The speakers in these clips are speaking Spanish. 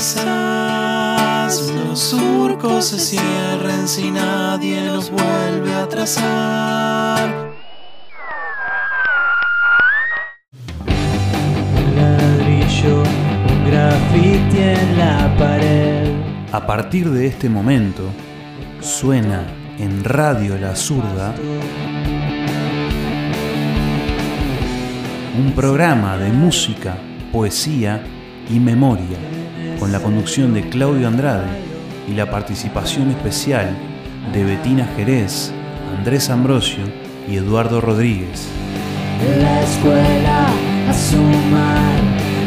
Quizás los surcos se cierren si nadie los vuelve a trazar. Un ladrillo, un grafiti en la pared. A partir de este momento, suena en Radio La Zurda un programa de música, poesía y memoria, con la conducción de Claudio Andrade y la participación especial de Betina Jerez, Andrés Ambrosio y Eduardo Rodríguez. La escuela a sumar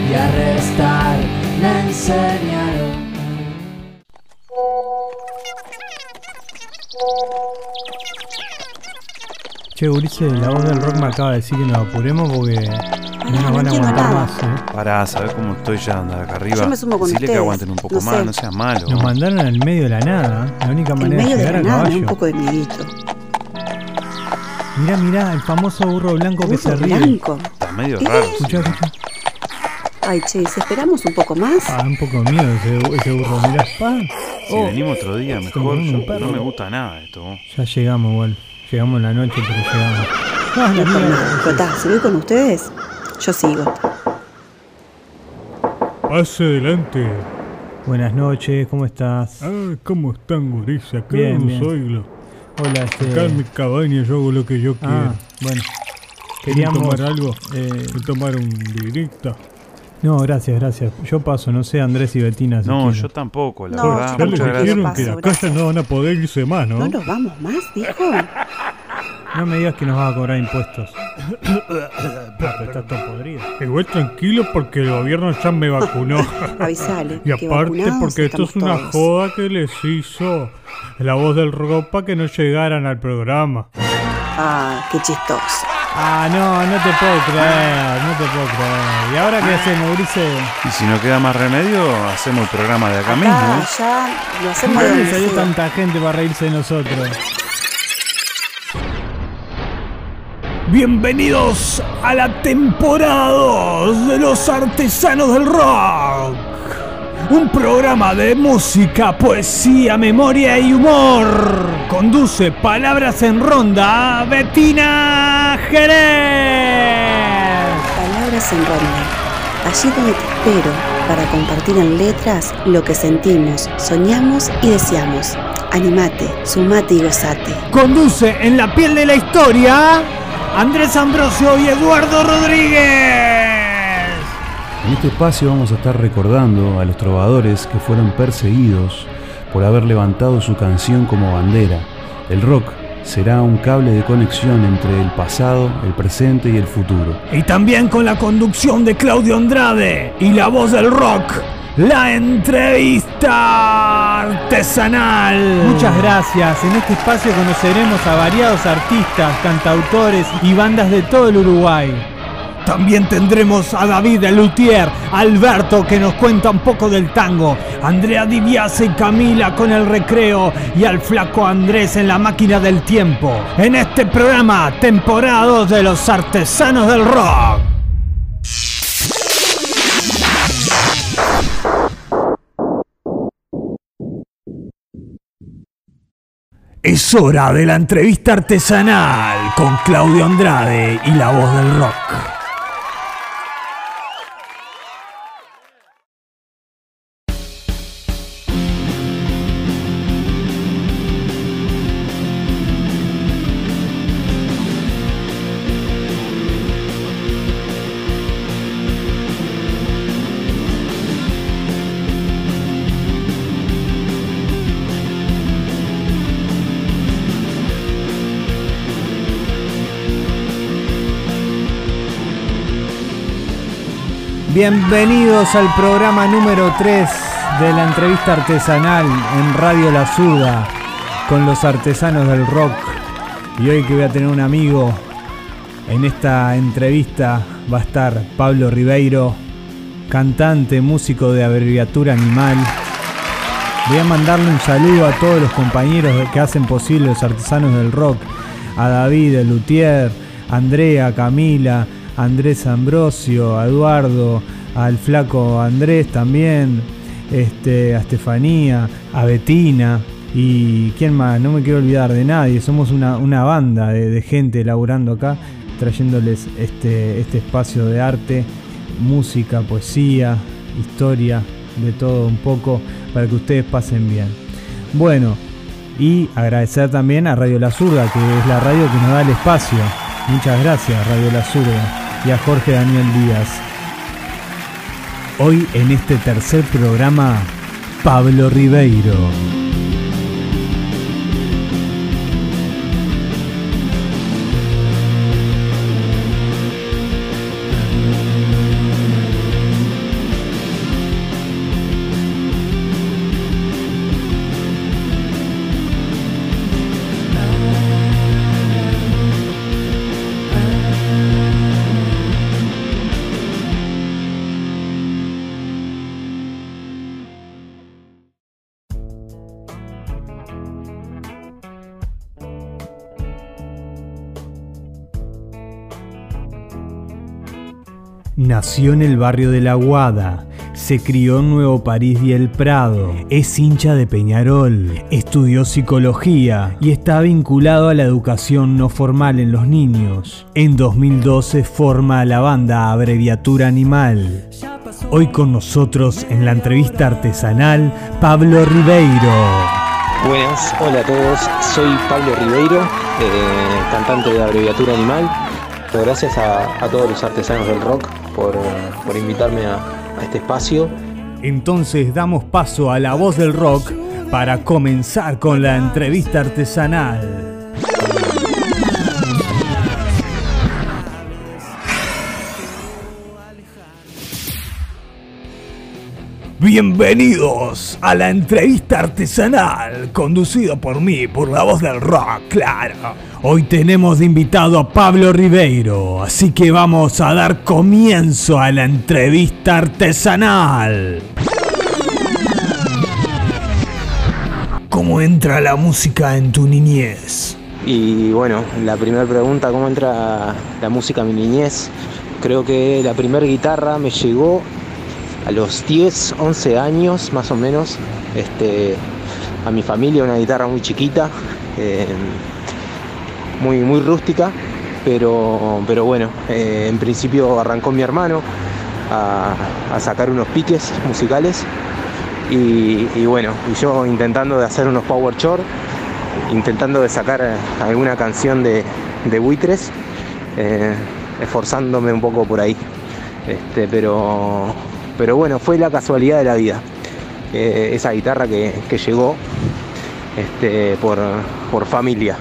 y a restar me enseñaron. Che, Ulises, la voz del rock me acaba de decir que nos apuremos porque no nos no van a entiendo aguantar nada. más. ¿eh? Pará, ¿sabés cómo estoy ya anda acá arriba? Yo me sumo con Decile que ustedes, aguanten un poco no más, sé. no seas malo. Nos mandaron al medio de la nada. ¿eh? La única En manera de medio de llegar la a nada, me da caballo. un poco de miedito. Mirá, mirá, el famoso burro blanco que se Burro ríe. blanco. Está medio ¿Qué? raro. Escuchá, escuchá. Ay, che, si esperamos un poco más. Ah, un poco de miedo ese, ese burro. Mirá, pa. Si Oh, venimos otro día, mejor. Un Yo- perro. no me gusta nada esto. vos. ya llegamos igual. Llegamos en la noche, pero llegamos. Ah, la mierda. voy con ustedes, yo sigo. Pase adelante. Buenas noches, ¿cómo estás? Ah, ¿cómo están, gurises? Acá Bien, no bien. soy lo- Hola, Acá en mi este. cabaña yo hago lo que yo quiero. Ah, bueno. ¿Quieren Queríamos. tomar algo? eh, ¿Quieren tomar un birrita? no, gracias, gracias. Yo paso, no sé, Andrés y Betina. si No, quieren. yo tampoco, la No, verdad. yo Ya les Muchas tampoco. gracias. dijeron que acá gracias. ya no van a poder irse más, ¿no? ¿No nos vamos más, dijo? No me digas que nos vas a cobrar impuestos. Ah, pero estás todo podrido. Igual tranquilo porque el gobierno ya me vacunó. Avisale. y aparte porque esto es una todos. joda que les hizo la voz del ropa que no llegaran al programa. Ah, qué chistoso. Ah, no, no te puedo creer, no te puedo creer. ¿Y ahora qué hacemos, Ulises? Y si no queda más remedio, hacemos el programa de acá mismo. ¿eh? ya lo hacemos ¿De de dónde donde salió tanta gente para reírse de nosotros? Bienvenidos a la temporada 2 de los artesanos del rock. Un programa de música, poesía, memoria y humor. Conduce Palabras en Ronda Betina Jerez. Palabras en ronda. Allí donde te espero para compartir en letras lo que sentimos, soñamos y deseamos. Animate, sumate y gozate. Conduce en la piel de la historia Andrés Ambrosio y Eduardo Rodríguez. En este espacio vamos a estar recordando a los trovadores que fueron perseguidos por haber levantado su canción como bandera. El rock será un cable de conexión entre el pasado, el presente y el futuro. Y también con la conducción de Claudio Andrade y la voz del rock, la entrevista artesanal. Muchas gracias. En este espacio conoceremos a variados artistas, cantautores y bandas de todo el Uruguay. También tendremos a David el Luthier, Alberto que nos cuenta un poco del tango, Andrea Diviase y Camila con el recreo y al flaco Andrés en la máquina del tiempo. En este programa, temporada 2 de los artesanos del rock. Es hora de la entrevista artesanal con Claudio Andrade y la voz del rock. Bienvenidos al programa número 3 de la entrevista artesanal en Radio La Zurda con los artesanos del rock. Y hoy que voy a tener un amigo en esta entrevista va a estar Pablo Ribeiro, cantante, músico de abreviatura animal. Voy a mandarle un saludo a todos los compañeros que hacen posible los artesanos del rock, a David, el Luthier, a Andrea, Camila, a Andrés Ambrosio, a Eduardo, al flaco Andrés también, este, a Estefanía, a Betina y quién más, no me quiero olvidar de nadie, somos una, una banda de, gente laburando acá, trayéndoles este, este espacio de arte, música, poesía, historia, de todo un poco, para que ustedes pasen bien. Bueno, y agradecer también a Radio La Zurda, que es la radio que nos da el espacio. Muchas gracias, Radio La Zurda, y a Jorge Daniel Díaz. Hoy en este tercer programa, Pablo Ribeiro. Nació en el barrio de La Guada. Se crió en Nuevo París y El Prado. Es hincha de Peñarol. Estudió psicología y está vinculado a la educación no formal en los niños. En 2012 forma la banda Abreviatura Animal. Hoy con nosotros en la entrevista artesanal Pablo Ribeiro. Buenas, hola a todos, soy Pablo Ribeiro, eh, cantante de Abreviatura Animal. Gracias a, todos los artesanos del rock por, por invitarme a, a este espacio. Entonces damos paso a la voz del rock para comenzar con la entrevista artesanal. Bienvenidos a la entrevista artesanal, conducido por mí, por la voz del rock, claro. Hoy tenemos de invitado a Pablo Ribeiro, así que vamos a dar comienzo a la entrevista artesanal. ¿Cómo entra la música en tu niñez? Y bueno, la primera pregunta, ¿cómo entra la música a mi niñez? Creo que la primera guitarra me llegó a los 10, 11 años más o menos. Este, a mi familia una guitarra muy chiquita, eh, muy, muy rústica, pero, pero bueno, eh, en principio arrancó mi hermano a, a sacar unos piques musicales y, bueno, y yo intentando de hacer unos power chord, intentando de sacar alguna canción de, de buitres, eh, esforzándome un poco por ahí. Este, pero, pero bueno, fue la casualidad de la vida. Eh, esa guitarra que, que llegó este, por, por familia.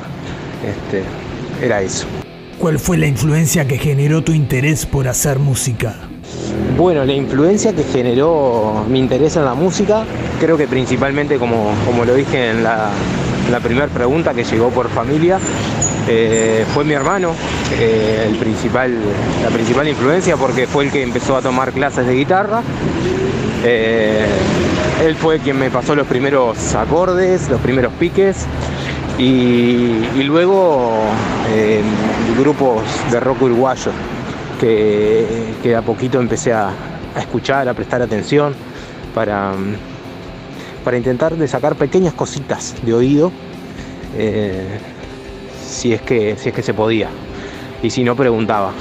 Este, era eso. ¿Cuál fue la influencia que generó tu interés por hacer música? Bueno, la influencia que generó mi interés en la música, creo que principalmente, como, como lo dije en la, la primera pregunta, que llegó por familia, eh, fue mi hermano eh, el principal, la principal influencia porque fue el que empezó a tomar clases de guitarra. Eh, él fue quien me pasó los primeros acordes, los primeros piques y, y luego eh, grupos de rock uruguayo que, que, a poquito empecé a, a, escuchar, a prestar atención para, para intentar de sacar pequeñas cositas de oído eh, si, es que, si es que se podía y si no preguntaba.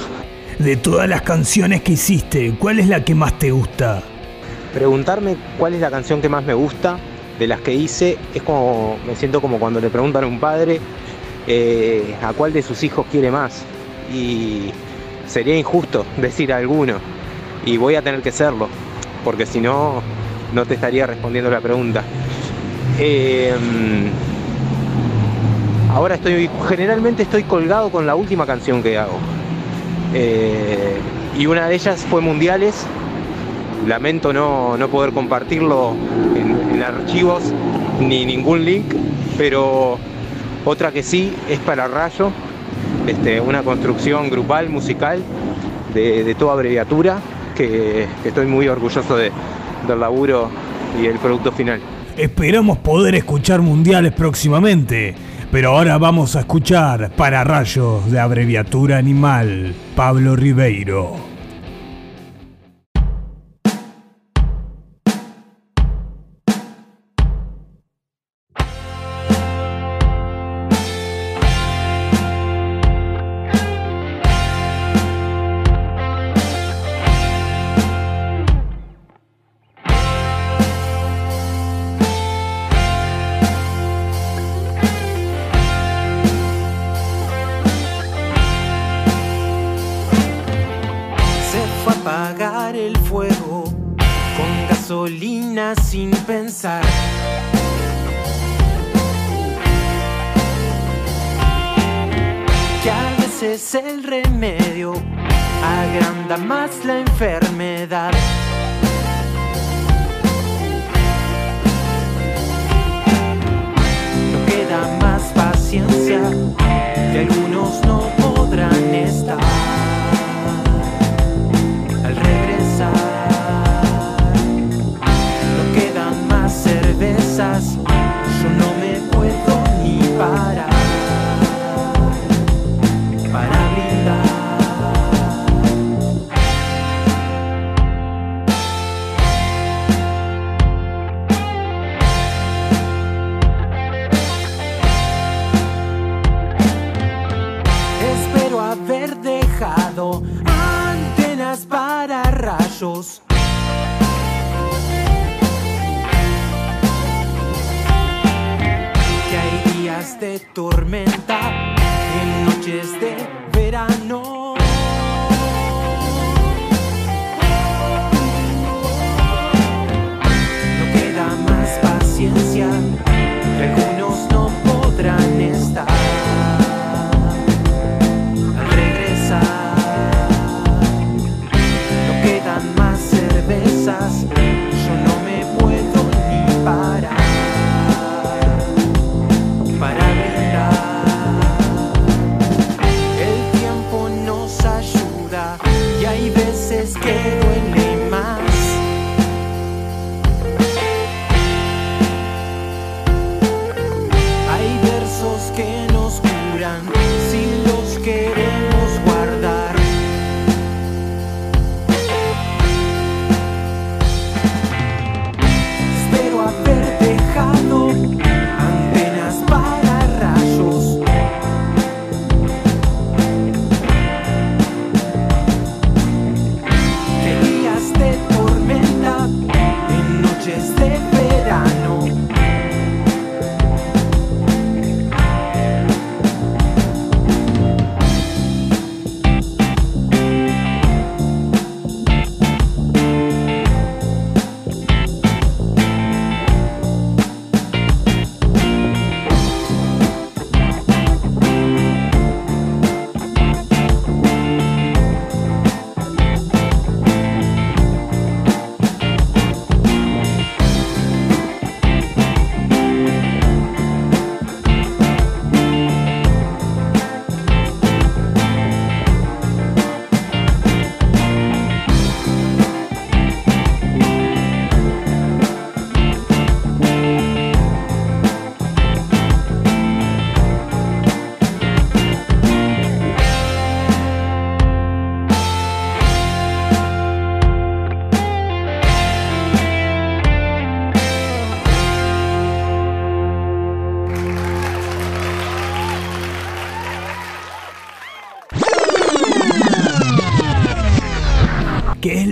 De todas las canciones que hiciste, ¿cuál es la que más te gusta? Preguntarme cuál es la canción que más me gusta de las que hice es como, me siento como cuando le preguntan a un padre eh, a cuál de sus hijos quiere más. Y sería injusto decir a alguno. Y voy a tener que serlo, porque si no, no te estaría respondiendo la pregunta. Eh, ahora estoy, generalmente estoy colgado con la última canción que hago. Eh, y una de ellas fue Mundiales. Lamento no, no poder compartirlo archivos ni ningún link, pero otra que sí es para Rayo, este, una construcción grupal, musical, de, de toda abreviatura, que, que, estoy muy orgulloso de, del laburo y el producto final. Esperamos poder escuchar mundiales próximamente. Pero ahora vamos a escuchar para rayos de abreviatura animal, Pablo Ribeiro.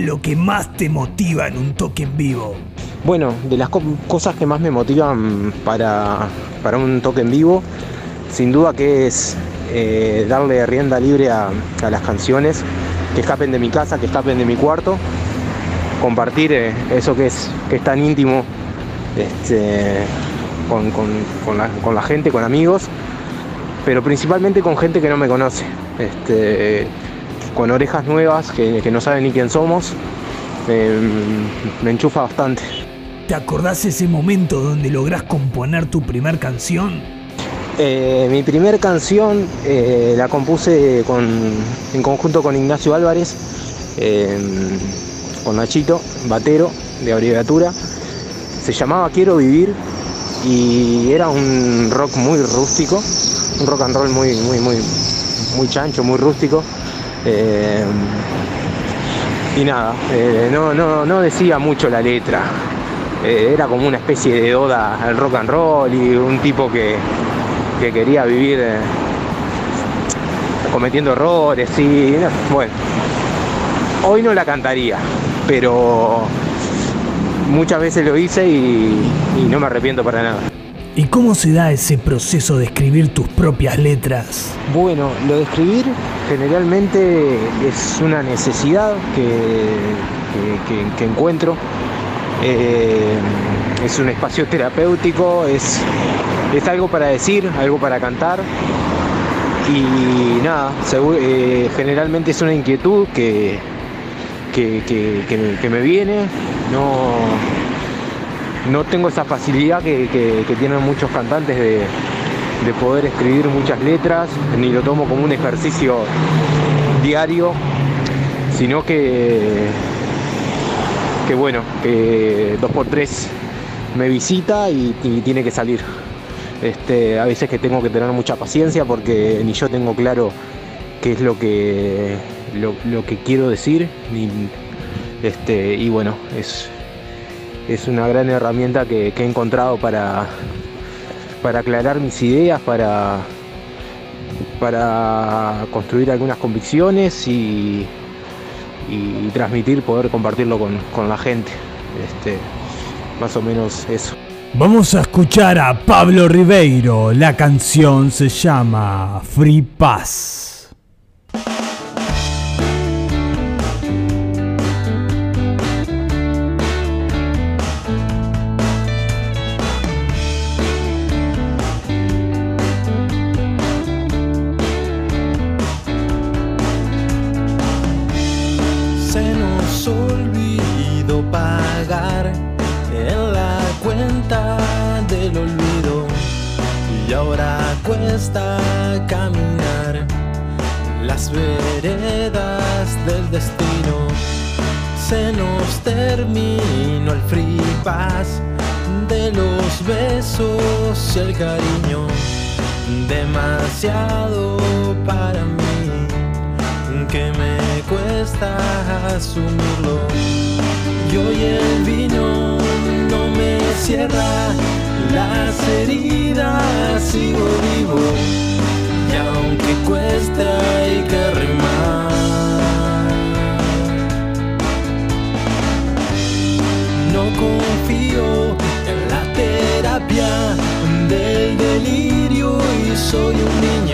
Lo que más te motiva en un toque en vivo? Bueno, de las co- cosas que más me motivan para, para un toque en vivo, sin duda que es eh, darle rienda libre a, las canciones, que escapen de mi casa, que escapen de mi cuarto, compartir eh, eso que es, que es tan íntimo este, con, con- con la, con la gente, con amigos, pero principalmente con gente que no me conoce, este, con orejas nuevas que, que no saben ni quién somos, eh, me enchufa bastante. ¿Te acordás ese momento donde lográs componer tu primer canción? Eh, mi primer canción eh, la compuse con- en conjunto con Ignacio Álvarez, con Nachito, batero de abreviatura. Se llamaba Quiero Vivir y era un rock muy rústico, un rock and roll muy, muy, muy, muy chancho, muy rústico. Eh, y nada, eh, no, no, no decía mucho la letra. Eh, era como una especie de oda al rock and roll y un tipo que, que quería vivir cometiendo errores y no, bueno. Hoy no la cantaría, pero muchas veces lo hice y no me arrepiento para nada. ¿Y cómo se da ese proceso de escribir tus propias letras? Bueno, lo de escribir generalmente es una necesidad que, que- encuentro. Eh, es un espacio terapéutico, es, es algo para decir, algo para cantar. Y nada, eh, generalmente es una inquietud que- que me, que me viene. No, no tengo esa facilidad que, que- tienen muchos cantantes de, de poder escribir muchas letras, ni lo tomo como un ejercicio diario, sino que, que bueno, que dos por tres me visita y, y tiene que salir. Este, a veces que tengo que tener mucha paciencia porque ni yo tengo claro qué es lo que, lo, lo que quiero decir. ni- este, y bueno, es, es una gran herramienta que, he encontrado para, para aclarar mis ideas, para, para construir algunas convicciones y, y transmitir, poder compartirlo con, con la gente. Este, más o menos eso. Vamos a escuchar a Pablo Ribeiro. La canción se llama Free Pass. Y soy un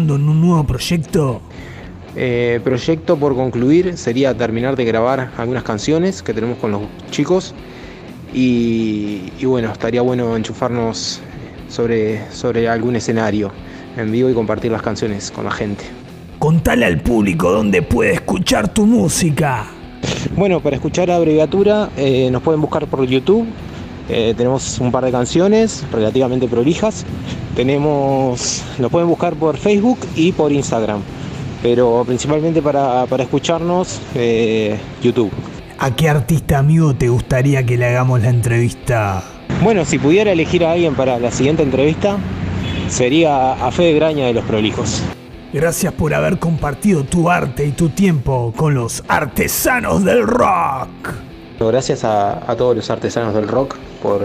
trabajando en un nuevo proyecto? Eh, proyecto por concluir sería terminar de grabar algunas canciones que tenemos con los chicos Y, y bueno, estaría bueno enchufarnos sobre, sobre algún escenario en vivo y compartir las canciones con la gente. Contale al público dónde puede escuchar tu música. Bueno, para escuchar la abreviatura eh, nos pueden buscar por YouTube. Eh, tenemos un par de canciones relativamente prolijas. Tenemos, nos pueden buscar por Facebook y por Instagram. Pero principalmente para, para escucharnos, eh, YouTube. ¿A qué artista amigo te gustaría que le hagamos la entrevista? Bueno, si pudiera elegir a alguien para la siguiente entrevista, sería a Fede Graña de Los Prolijos. Gracias por haber compartido tu arte y tu tiempo con los artesanos del rock. Gracias a, todos los artesanos del rock por,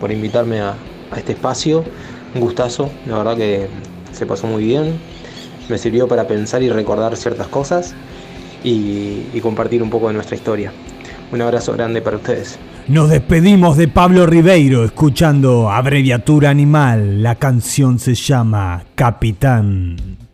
por invitarme a, a este espacio. Un gustazo, la verdad que se pasó muy bien. Me sirvió para pensar y recordar ciertas cosas y, y compartir un poco de nuestra historia. Un abrazo grande para ustedes. Nos despedimos de Pablo Ribeiro escuchando Abreviatura Animal. La canción se llama Capitán.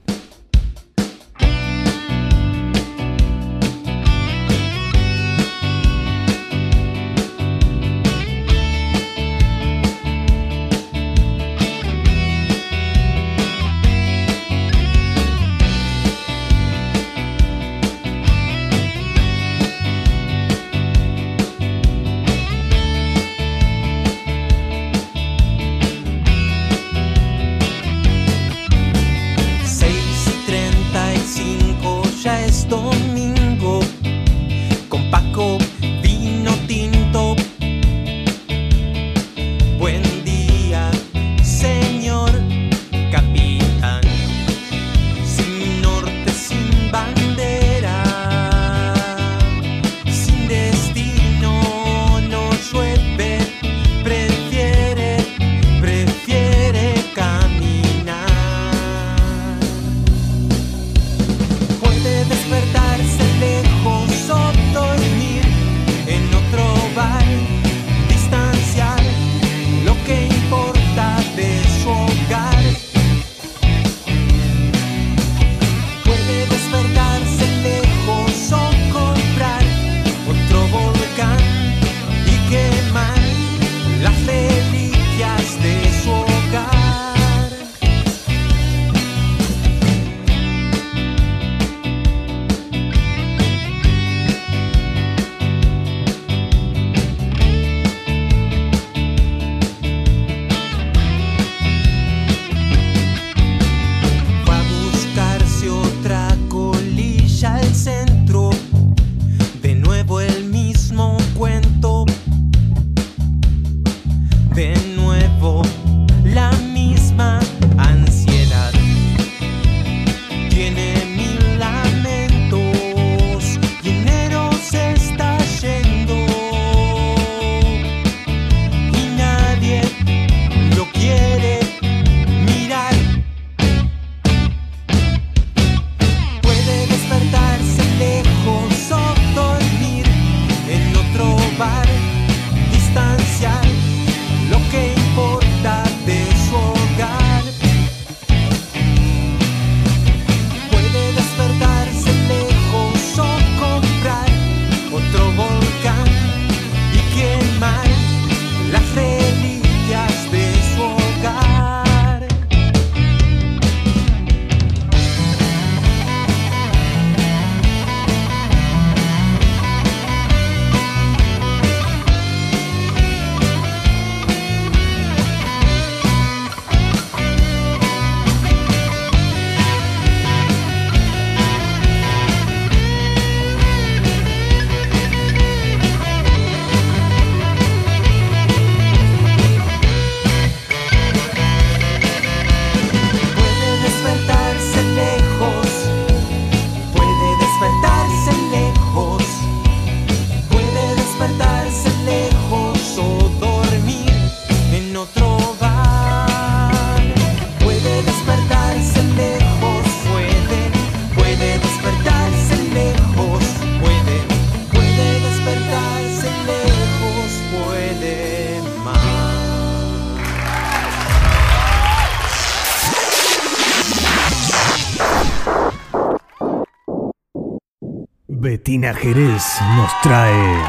Betina Jerez nos trae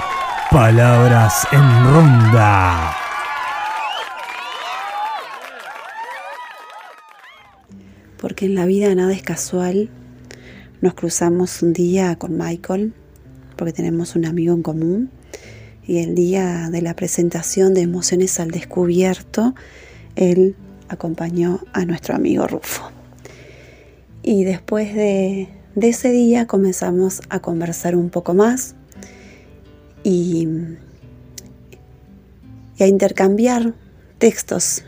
Palabras en ronda. Porque en la vida nada es casual. Nos cruzamos un día con Michael, porque tenemos un amigo en común, y el día de la presentación de Emociones al Descubierto, él acompañó a nuestro amigo Rufo. Y después de, de ese día comenzamos a conversar un poco más y, a intercambiar textos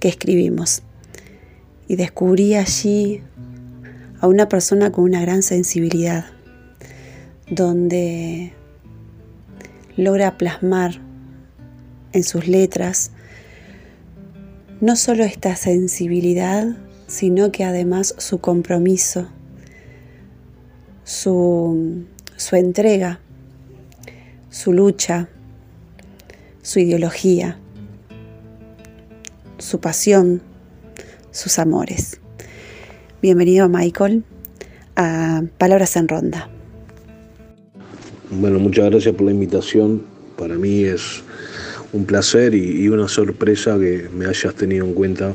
que escribimos. Y descubrí allí a una persona con una gran sensibilidad, donde logra plasmar en sus letras no solo esta sensibilidad, sino que además su compromiso, su, su entrega su lucha, su ideología, su pasión, sus amores. Bienvenido Michael a Palabras en Ronda. Bueno, muchas gracias por la invitación. Para mí es un placer y, una sorpresa que me hayas tenido en cuenta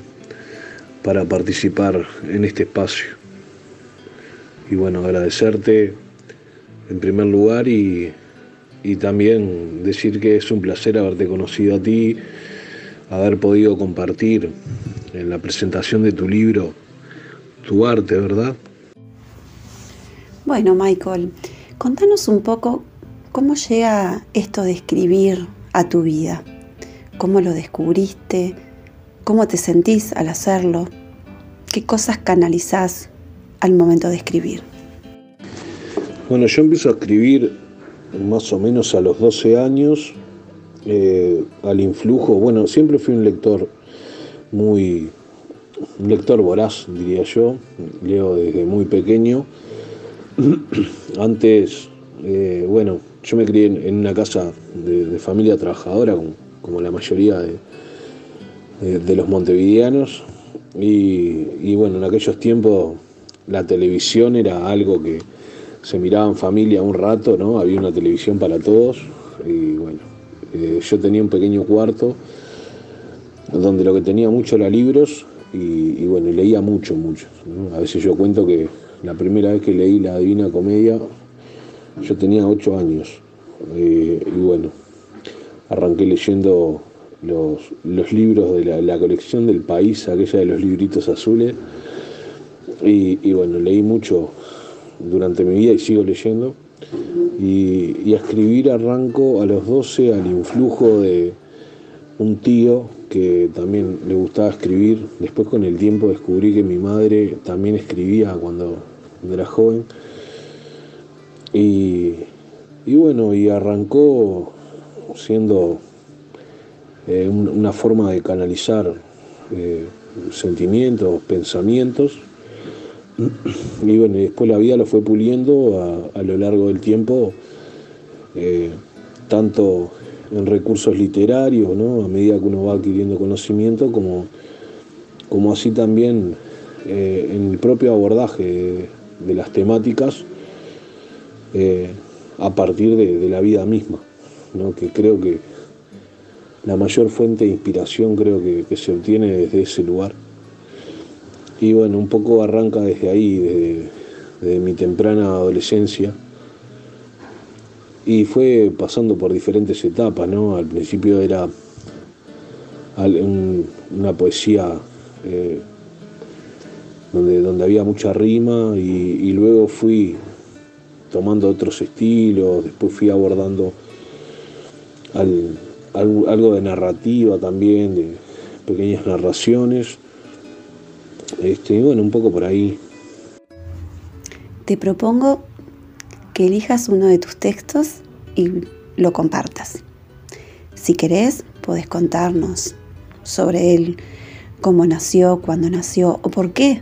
para participar en este espacio. Y bueno, agradecerte en primer lugar y y también decir que es un placer haberte conocido a ti, haber podido compartir en la presentación de tu libro tu arte, ¿verdad? Bueno, Michael, contanos un poco cómo llega esto de escribir a tu vida, cómo lo descubriste, cómo te sentís al hacerlo, qué cosas canalizás al momento de escribir. Bueno, yo empiezo a escribir más o menos a los 12 años, eh, al influjo, bueno, siempre fui un lector muy, un lector voraz, diría yo, leo desde muy pequeño. Antes, eh, bueno, yo me crié en, una casa de, familia trabajadora, como, la mayoría de, los montevideanos, y bueno, en aquellos tiempos la televisión era algo que, se miraba en familia un rato, ¿no? Había una televisión para todos y bueno, eh, yo tenía un pequeño cuarto donde lo que tenía mucho era libros y, bueno, leía mucho, mucho. A veces yo cuento que la primera vez que leí la Divina Comedia yo tenía ocho años eh, y bueno, arranqué leyendo los, libros de la, colección del país, aquella de los libritos azules y, bueno, leí mucho durante mi vida y sigo leyendo. Y, a escribir arranco a los 12 al influjo de un tío que también le gustaba escribir. Después con el tiempo descubrí que mi madre también escribía cuando, era joven. Y, bueno, y arrancó siendo eh, una forma de canalizar eh, sentimientos, pensamientos y bueno, después la vida lo fue puliendo a, lo largo del tiempo, eh, tanto en recursos literarios, a medida que uno va adquiriendo conocimiento, como, como así también eh, en el propio abordaje de, las temáticas eh, a partir de, la vida misma, que creo que la mayor fuente de inspiración creo que se obtiene desde ese lugar. Y bueno, un poco arranca desde ahí, desde, mi temprana adolescencia. Y fue pasando por diferentes etapas, ¿no? Al principio era una poesía eh, donde, donde había mucha rima y, luego fui tomando otros estilos, después fui abordando algo de narrativa también, de pequeñas narraciones este, bueno, un poco por ahí. Te propongo que elijas uno de tus textos y lo compartas. Si querés, podés contarnos sobre él, cómo nació, cuándo nació o por qué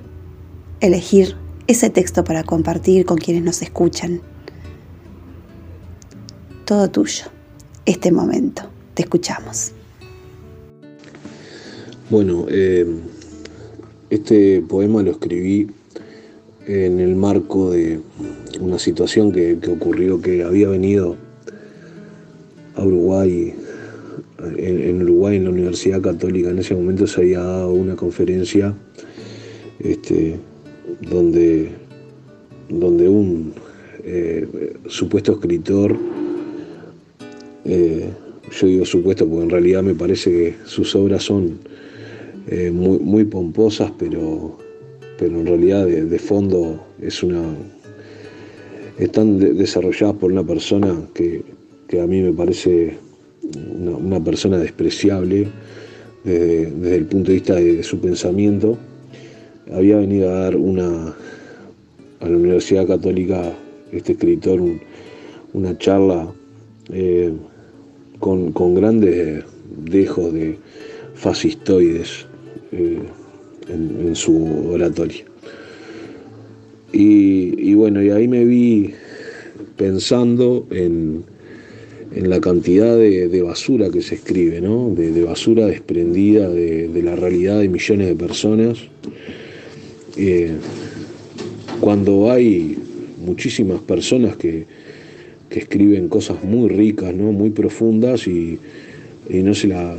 elegir ese texto para compartir con quienes nos escuchan. Todo tuyo, este momento. Te escuchamos. Bueno, eh, este poema lo escribí en el marco de una situación que, ocurrió que había venido a Uruguay. En, Uruguay, en la Universidad Católica, en ese momento se había dado una conferencia este, donde, donde un eh, supuesto escritor, eh, yo digo supuesto porque en realidad me parece que sus obras son eh, muy, pomposas, pero, pero en realidad de, fondo es una, están desarrolladas por una persona que, a mí me parece una, persona despreciable desde, el punto de vista de, su pensamiento. Había venido a dar una a la Universidad Católica este escritor una charla eh, con, grandes dejos de fascistoides eh, en, su oratoria. Y, bueno, y ahí me vi pensando en, la cantidad de, basura que se escribe, ¿no? de, basura desprendida de, la realidad de millones de personas. Eh, cuando hay muchísimas personas que, escriben cosas muy ricas, ¿no? muy profundas y, no, se la,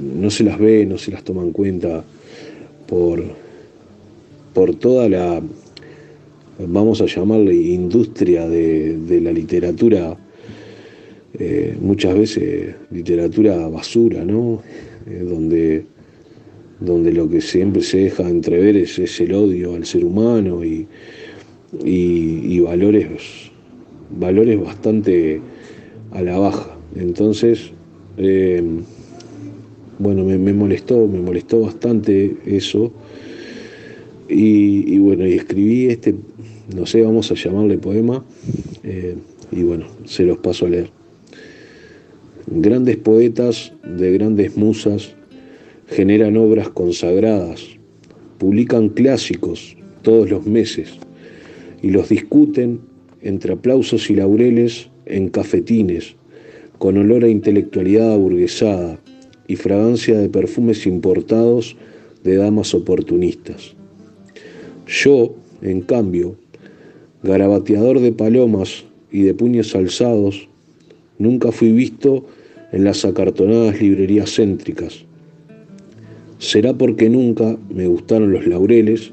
no se las ve, no se las toma en cuenta por, por toda la, vamos a llamarle, industria de, la literatura, eh, muchas veces literatura basura, ¿no? Eh, donde, donde lo que siempre se deja entrever es, es el odio al ser humano y, y, valores, valores bastante a la baja. Entonces, eh, bueno, me, molestó, me molestó bastante eso. Y, bueno, y escribí este, no sé, vamos a llamarle poema, eh, y bueno, se los paso a leer. Grandes poetas de grandes musas generan obras consagradas, publican clásicos todos los meses y los discuten entre aplausos y laureles en cafetines, con olor a intelectualidad aburguesada y fragancia de perfumes importados de damas oportunistas. Yo, en cambio, garabateador de palomas y de puños alzados, nunca fui visto en las acartonadas librerías céntricas. Será porque nunca me gustaron los laureles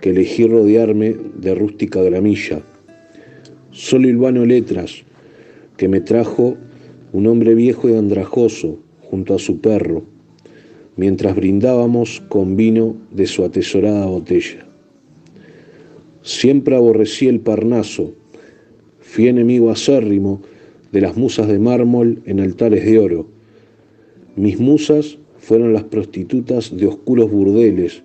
que elegí rodearme de rústica gramilla. Solo hilvano letras que me trajo un hombre viejo y andrajoso junto a su perro, mientras brindábamos con vino de su atesorada botella. Siempre aborrecí el Parnaso, fui enemigo acérrimo de las musas de mármol en altares de oro. Mis musas fueron las prostitutas de oscuros burdeles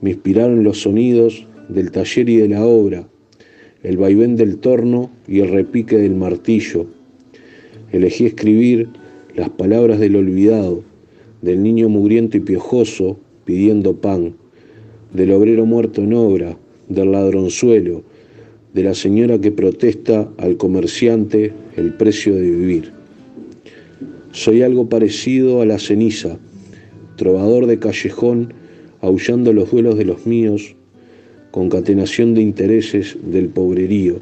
me inspiraron los sonidos del taller y de la obra, el vaivén del torno y el repique del martillo. Elegí escribir las palabras del olvidado, del niño mugriento y piojoso pidiendo pan, del obrero muerto en obra, del ladronzuelo, de la señora que protesta al comerciante el precio de vivir. Soy algo parecido a la ceniza, trovador de callejón aullando los duelos de los míos, concatenación de intereses del pobrerío.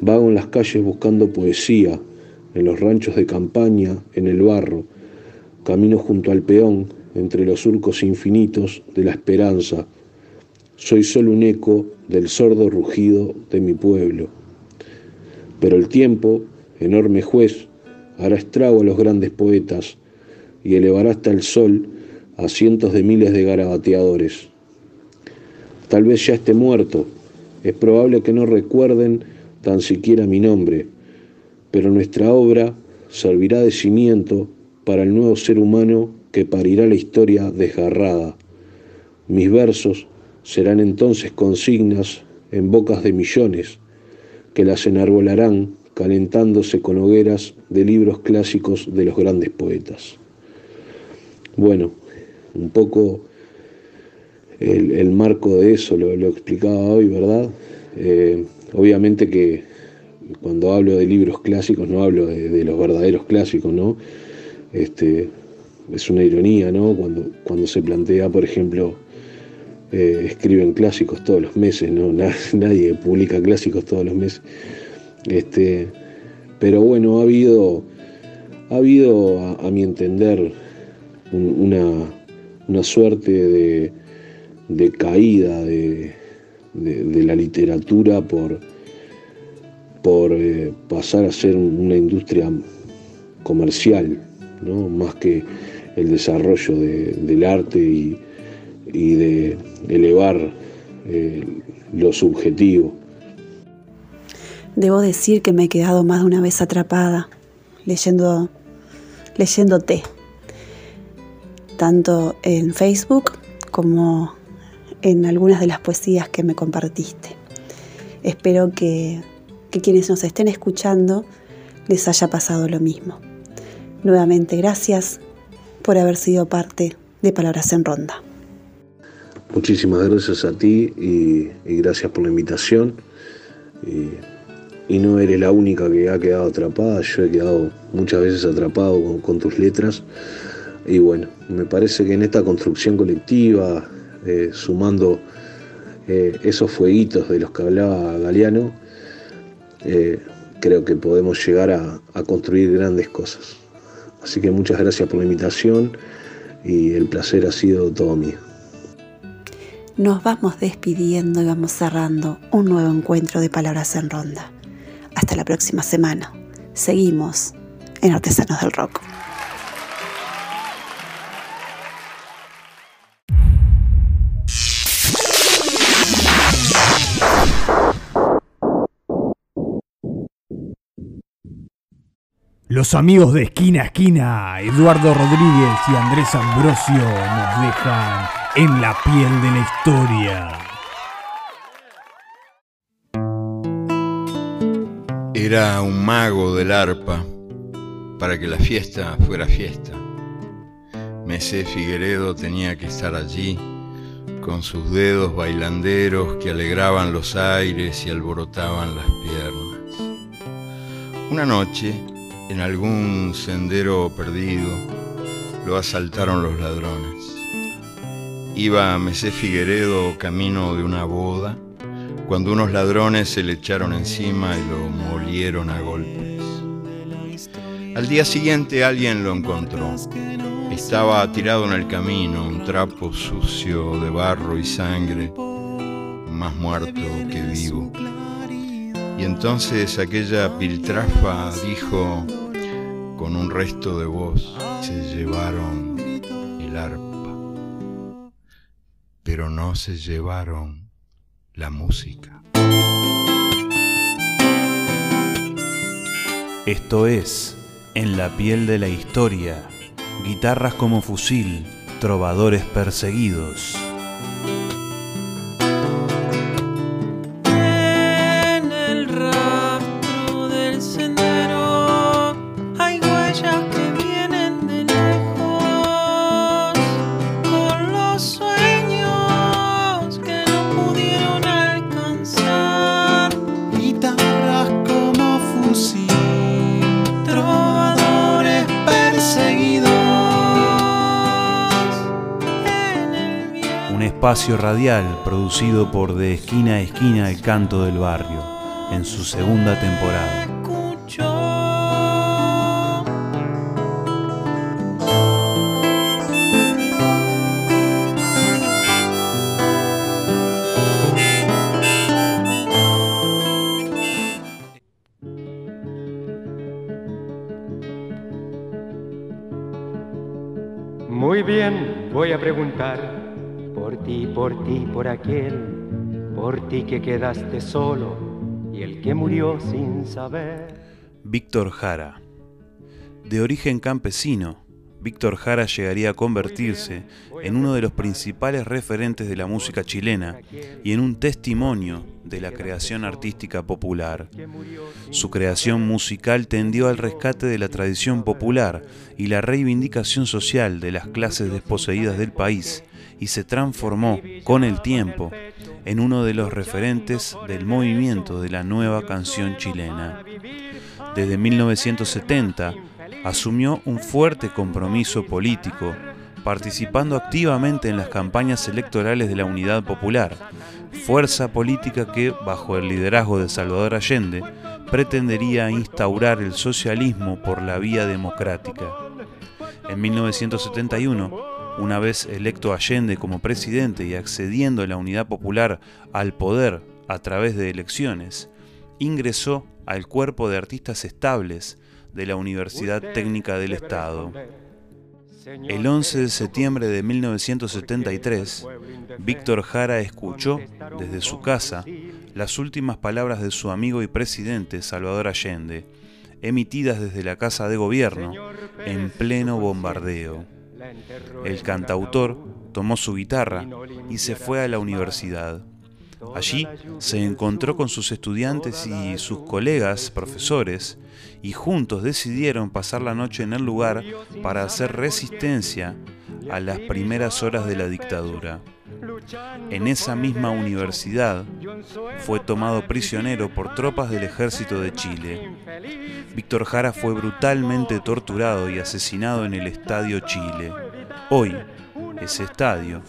Vago en las calles buscando poesía, en los ranchos de campaña, en el barro, camino junto al peón, entre los surcos infinitos de la esperanza. Soy solo un eco del sordo rugido de mi pueblo. Pero el tiempo, enorme juez, hará estrago a los grandes poetas y elevará hasta el sol a cientos de miles de garabateadores. Tal vez ya esté muerto, es probable que no recuerden tan siquiera mi nombre, pero nuestra obra servirá de cimiento para el nuevo ser humano que parirá la historia desgarrada. Mis versos serán entonces consignas en bocas de millones, que las enarbolarán calentándose con hogueras de libros clásicos de los grandes poetas. Bueno, un poco el, marco de eso, lo, explicaba hoy, ¿verdad? Eh, obviamente que cuando hablo de libros clásicos no hablo de, los verdaderos clásicos, ¿no? Este, es una ironía, ¿no? Cuando, cuando se plantea, por ejemplo, eh, escriben clásicos todos los meses, ¿no? Nadie publica clásicos todos los meses. Este, pero bueno, ha habido ha habido, a, mi entender, una, suerte de, caída de, la literatura por, por eh, pasar a ser una industria comercial, ¿no? más que el desarrollo del arte y, de elevar eh, lo subjetivo. Debo decir que me he quedado más de una vez atrapada leyendo, leyéndote, tanto en Facebook como en algunas de las poesías que me compartiste. Espero que, que quienes nos estén escuchando les haya pasado lo mismo. Nuevamente, gracias por haber sido parte de Palabras en Ronda. Muchísimas gracias a ti y, gracias por la invitación. Y, no eres la única que ha quedado atrapada, yo he quedado muchas veces atrapado con, tus letras. Y bueno, me parece que en esta construcción colectiva, eh, sumando eh, esos fueguitos de los que hablaba Galeano, eh, creo que podemos llegar a construir grandes cosas. Así que muchas gracias por la invitación y el placer ha sido todo mío. Nos vamos despidiendo y vamos cerrando un nuevo encuentro de Palabras en Ronda. Hasta la próxima semana. Seguimos en Artesanos del Rock. Los amigos de esquina a esquina, Eduardo Rodríguez y Andrés Ambrosio, nos dejan en la piel de la historia. Era un mago del arpa para que la fiesta fuera fiesta. Mesé Figueredo tenía que estar allí con sus dedos bailanderos que alegraban los aires y alborotaban las piernas. Una noche, en algún sendero perdido lo asaltaron los ladrones. Iba Mesé Figueredo camino de una boda cuando unos ladrones se le echaron encima y lo molieron a golpes. Al día siguiente alguien lo encontró. Estaba tirado en el camino, un trapo sucio de barro y sangre, más muerto que vivo. Y entonces aquella piltrafa dijo con un resto de voz, se llevaron el arpa, pero no se llevaron la música. Esto es, en la piel de la historia, guitarras como fusil, trovadores perseguidos. Radial producido por De Esquina a Esquina el Canto del Barrio, en su segunda temporada. Muy bien, voy a preguntar ti, por ti, por aquel, por ti que quedaste solo y el que murió sin saber. Víctor Jara. De origen campesino, Víctor Jara llegaría a convertirse en uno de los principales referentes de la música chilena y en un testimonio de la creación artística popular. Su creación musical tendió al rescate de la tradición popular y la reivindicación social de las clases desposeídas del país y se transformó con el tiempo en uno de los referentes del movimiento de la nueva canción chilena. Desde 1970 asumió un fuerte compromiso político, participando activamente en las campañas electorales de la Unidad Popular, fuerza política que, bajo el liderazgo de Salvador Allende, pretendería instaurar el socialismo por la vía democrática. En 1971, una vez electo Allende como presidente y accediendo a la unidad popular al poder a través de elecciones, ingresó al cuerpo de artistas estables de la Universidad Técnica del Estado. El 11 de septiembre de 1973, Víctor Jara escuchó desde su casa las últimas palabras de su amigo y presidente Salvador Allende, emitidas desde la Casa de Gobierno en pleno bombardeo. El cantautor tomó su guitarra y se fue a la universidad. Allí se encontró con sus estudiantes y sus colegas profesores y juntos decidieron pasar la noche en el lugar para hacer resistencia a las primeras horas de la dictadura. En esa misma universidad fue tomado prisionero por tropas del ejército de Chile. Víctor Jara fue brutalmente torturado y asesinado en el Estadio Chile. Hoy, ese estadio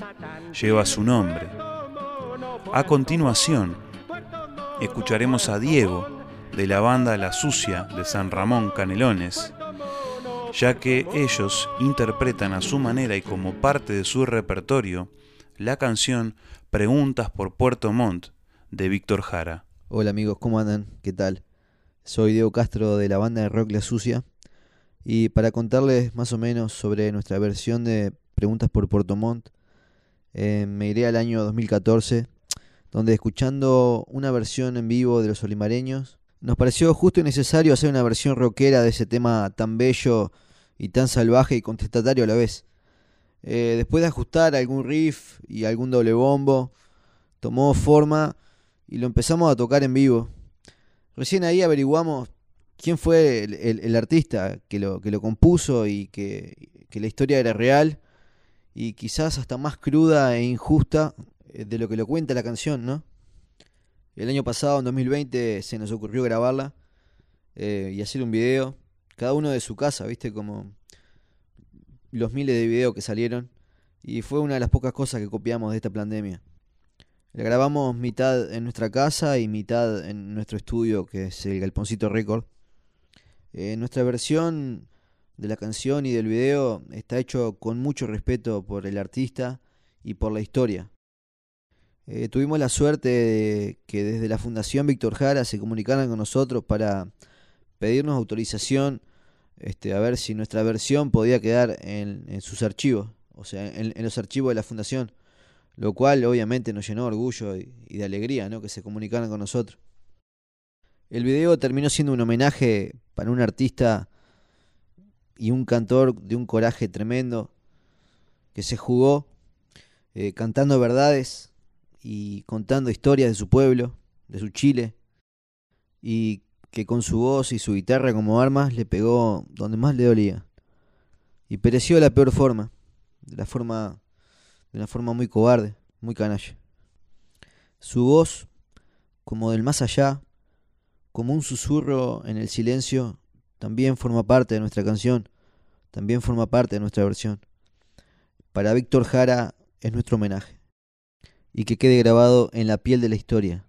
lleva su nombre. A continuación, escucharemos a Diego de la banda La Sucia de San Ramón Canelones, ya que ellos interpretan a su manera y como parte de su repertorio la canción Preguntas por Puerto Montt de Víctor Jara. Hola amigos, ¿cómo andan? ¿Qué tal? Soy Diego Castro de la banda de rock La Sucia y para contarles más o menos sobre nuestra versión de Preguntas por Puerto Montt, eh, me iré al año 2014, donde escuchando una versión en vivo de los olimareños, nos pareció justo y necesario hacer una versión rockera de ese tema tan bello y tan salvaje y contestatario a la vez. Eh, después de ajustar algún riff y algún doble bombo, tomó forma y lo empezamos a tocar en vivo. Recién ahí averiguamos quién fue el, artista que lo, compuso y que, que, la historia era real y quizás hasta más cruda e injusta eh, de lo que lo cuenta la canción, ¿no? El año pasado, en 2020, se nos ocurrió grabarla eh, y hacer un video, cada uno de su casa, ¿viste? Como los miles de videos que salieron y fue una de las pocas cosas que copiamos de esta pandemia. La grabamos mitad en nuestra casa y mitad en nuestro estudio que es el Galponcito Record. Eh, nuestra versión de la canción y del video está hecho con mucho respeto por el artista y por la historia. Eh, tuvimos la suerte de que desde la Fundación Víctor Jara se comunicaran con nosotros para pedirnos autorización este, a ver si nuestra versión podía quedar en, sus archivos, o sea, en, los archivos de la fundación, lo cual obviamente nos llenó de orgullo y, de alegría, ¿no? Que se comunicaran con nosotros. El video terminó siendo un homenaje para un artista y un cantor de un coraje tremendo que se jugó eh, cantando verdades y contando historias de su pueblo, de su Chile, y que con su voz y su guitarra como armas le pegó donde más le dolía. Y pereció de la peor forma, de la forma de una forma muy cobarde, muy canalla. Su voz, como del más allá, como un susurro en el silencio, también forma parte de nuestra canción, también forma parte de nuestra versión. Para Víctor Jara es nuestro homenaje. Y que quede grabado en la piel de la historia,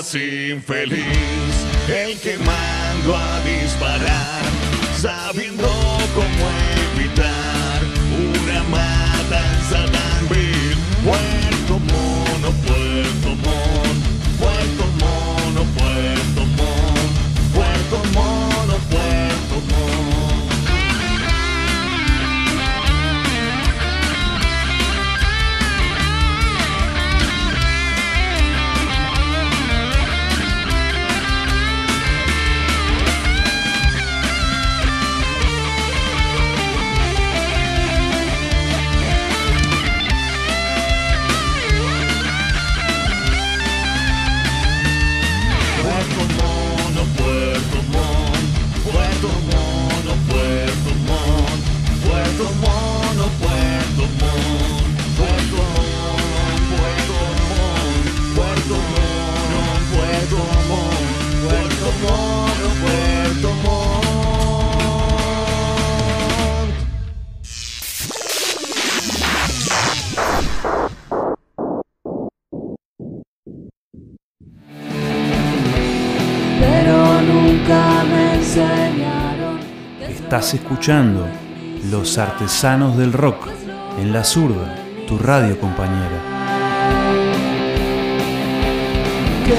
más infeliz, el que mando escuchando Los Artesanos del Rock en La Zurda, tu radio compañera. ¿Qué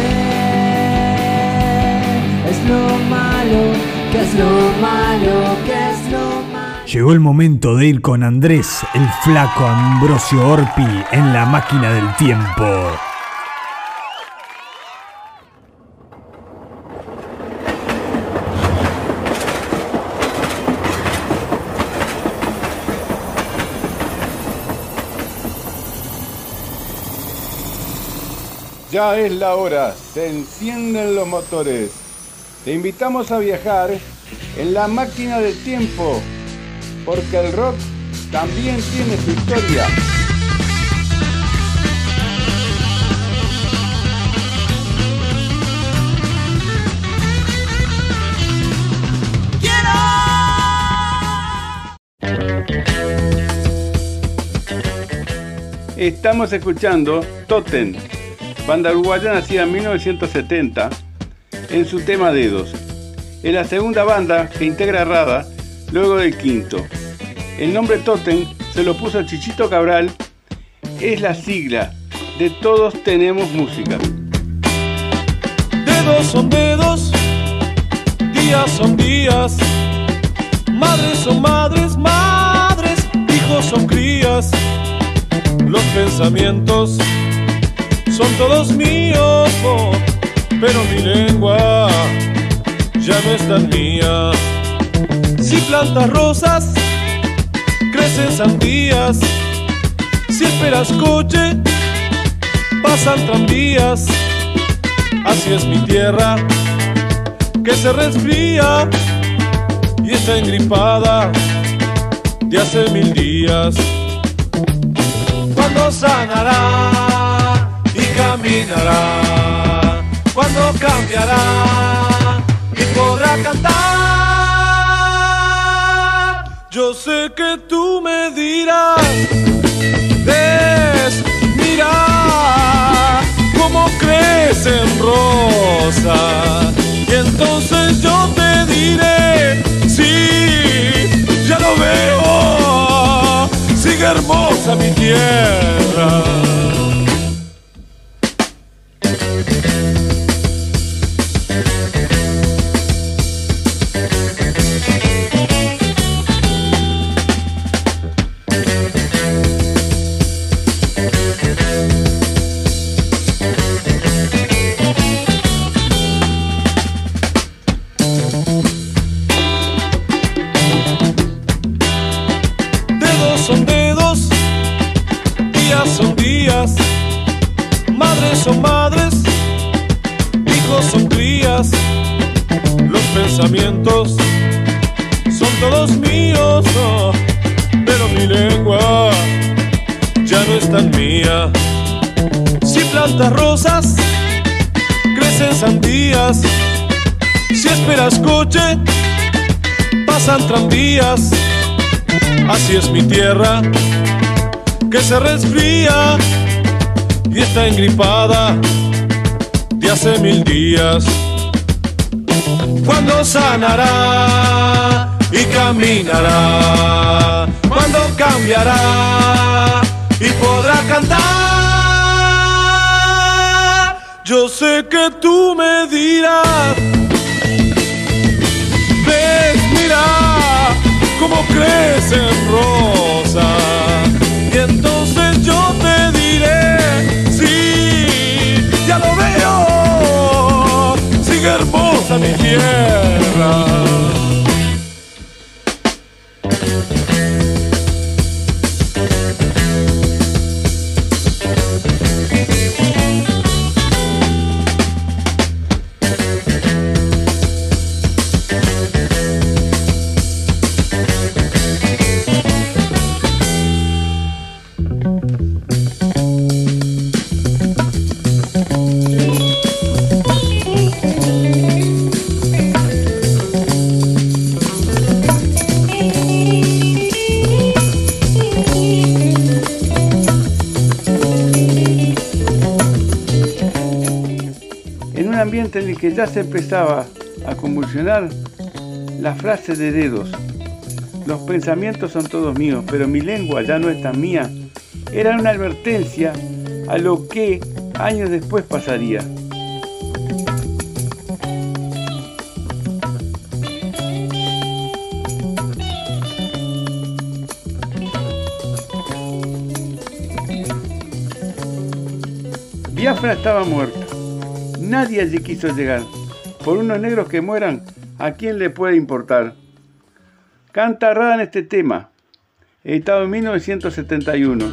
es lo malo? ¿Qué es lo malo? ¿Qué es lo malo? Llegó el momento de ir con Andrés, el flaco Ambrosio Orpi, en la máquina del tiempo. Ya es la hora, se encienden los motores. Te invitamos a viajar en la máquina del tiempo, porque el rock también tiene su historia. Estamos escuchando Totem, banda uruguaya nacida en 1970, en su tema Dedos. Es la segunda banda que integra Rada luego del quinto. El nombre Totem se lo puso Chichito Cabral, es la sigla de Todos Tenemos Música. Dedos son dedos, días son días, madres son madres, madres, hijos son crías. Los pensamientos son todos míos, oh, pero mi lengua ya no es tan mía. Si plantas rosas, crecen sandías. Si esperas coche, pasan tranvías. Así es mi tierra, que se resfría y está engripada de hace mil días. cuando sanará caminará, cuando cambiará y podrá cantar. Yo sé que tú me dirás, ves, mira cómo crecen rosas. Y entonces yo te diré, sí, ya lo veo, sigue hermosa mi tierra. Son todos míos, pero mi lengua ya no es tan mía. Si plantas rosas, crecen sandías, si esperas coche, pasan tranvías. Así es mi tierra, que se resfría y está engripada de hace mil días. Cuando sanará y caminará, cuando cambiará y podrá cantar. Yo sé que tú me dirás, ves, mira cómo crecen rosas. Hermosa mi tierra. Ya se empezaba a convulsionar, la frase de dedos, los pensamientos son todos míos, pero mi lengua ya no es tan mía, era una advertencia a lo que años después pasaría. Biafra estaba muerta. Nadie allí quiso llegar. Por unos negros que mueran, ¿a quién le puede importar? Canta Rada en este tema, editado en 1971.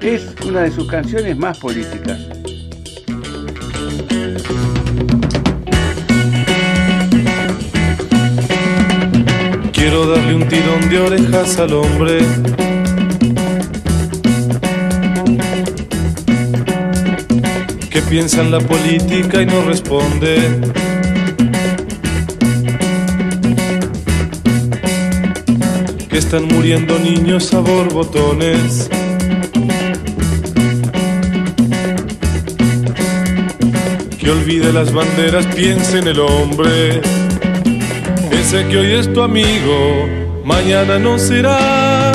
Es una de sus canciones más políticas. Quiero darle un tirón de orejas al hombre. Que piensa en la política y no responde. Que están muriendo niños a borbotones. Que olvide las banderas, piense en el hombre. Ese que hoy es tu amigo, mañana no será,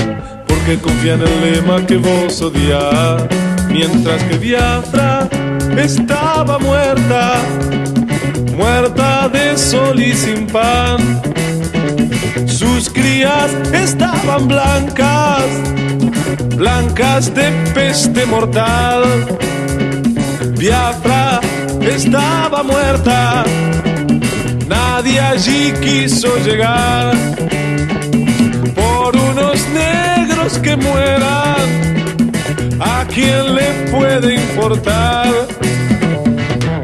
porque confía en el lema que vos odias. Mientras que Biafra estaba muerta, muerta de sol y sin pan. Sus crías estaban blancas, blancas de peste mortal. Biafra estaba muerta, nadie allí quiso llegar por unos negros que mueran. ¿A quién le puede importar?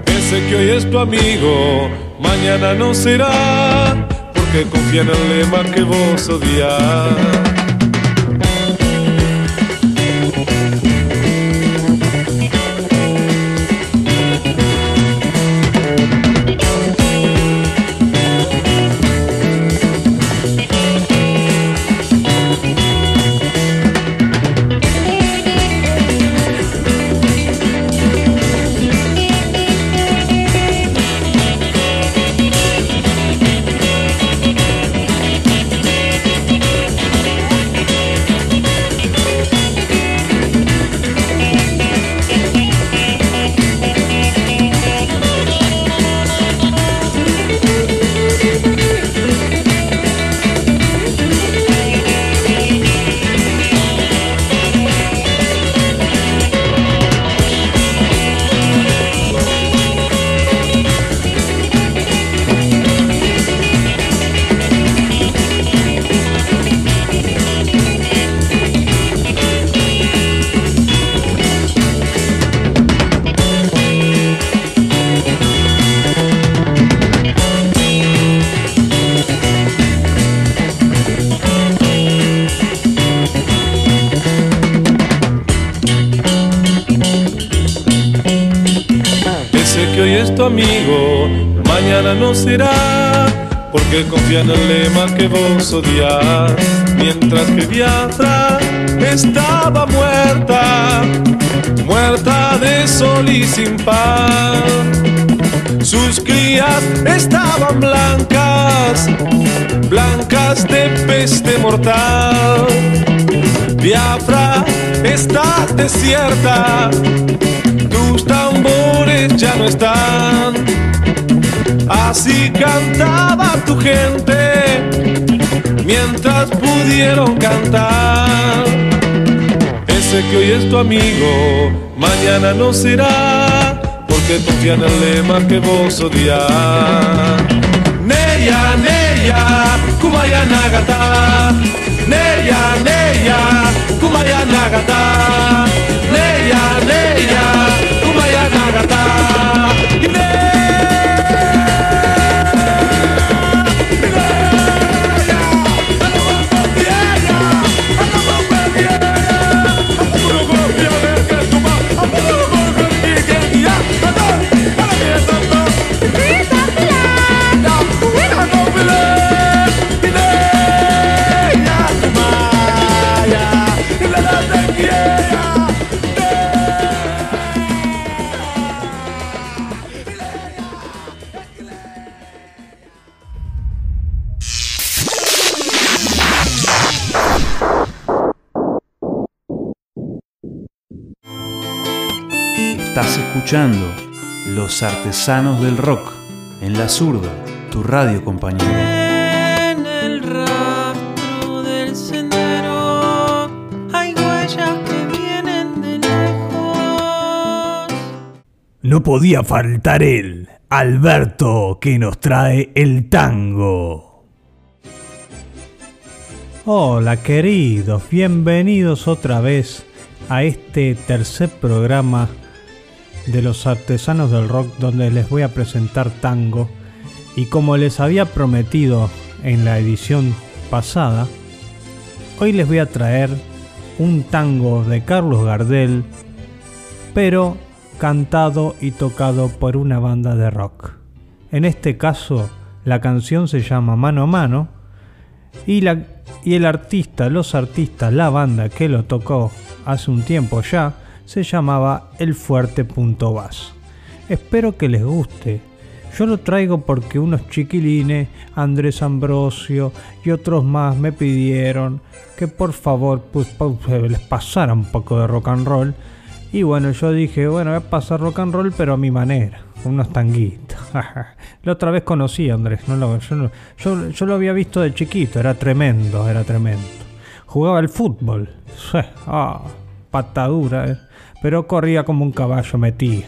Ese que hoy es tu amigo, mañana no será, porque confía en el lema que vos odias. Sin pan. Sus crías estaban blancas, blancas de peste mortal. Biafra está desierta, tus tambores ya no están. Así cantaba tu gente mientras pudieron cantar. Ese que hoy es tu amigo, mañana no será, porque confía en el lema que vos odias. Neya, Neya, Kumaya Nagata. Neya, Neya, Kumaya Nagata. Neya, Neya, Kumaya Nagata. Escuchando Los Artesanos del Rock en la zurda, tu radio compañero. En el rastro del sendero hay huellas que vienen de lejos. No podía faltar él, Alberto, que nos trae el tango. Hola queridos, bienvenidos otra vez a este tercer programa de los artesanos del rock donde les voy a presentar tango y como les había prometido en la edición pasada, hoy les voy a traer un tango de Carlos Gardel, pero cantado y tocado por una banda de rock. En este caso, la canción se llama Mano a Mano y, la, y el artista, los artistas, la banda que lo tocó hace un tiempo ya, se llamaba El Fuerte Punto Bass. Espero que les guste. Yo lo traigo porque unos chiquilines, Andrés Ambrosio y otros más me pidieron que por favor pues, les pasara un poco de rock and roll. Y bueno, yo dije, bueno, voy a pasar rock and roll pero a mi manera, unos tanguitos. la otra vez conocí a Andrés, no lo, yo, yo- yo lo había visto de chiquito, era tremendo, era tremendo. Jugaba al fútbol, ah, patadura, eh, pero corría como un caballo metía.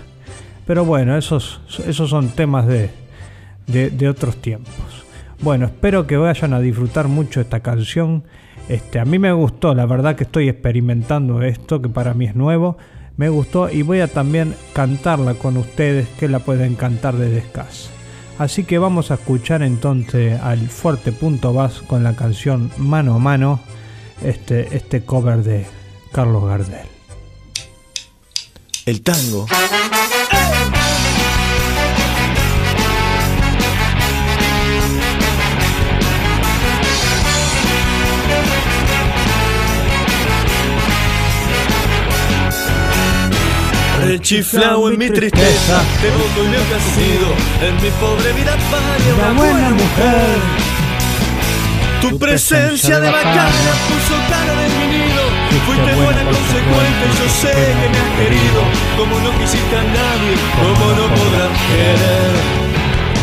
Pero bueno, esos, esos son temas de, de, otros tiempos. Bueno, espero que vayan a disfrutar mucho esta canción. Este, a mí me gustó, la verdad que estoy experimentando esto, que para mí es nuevo. Me gustó y voy a también cantarla con ustedes, que la pueden cantar desde casa. Así que vamos a escuchar entonces al fuerte punto bass con la canción Mano a Mano, este, este cover de Carlos Gardel. El tango. Rechiflado en mi tristeza, te noto y me has sido en mi pobre vida varia una buena mujer. Tu presencia de bacana puso cara de mi nido. Fuiste buena consecuente, yo sé que me has querido. Como no quisiste a nadie, como no podrás querer.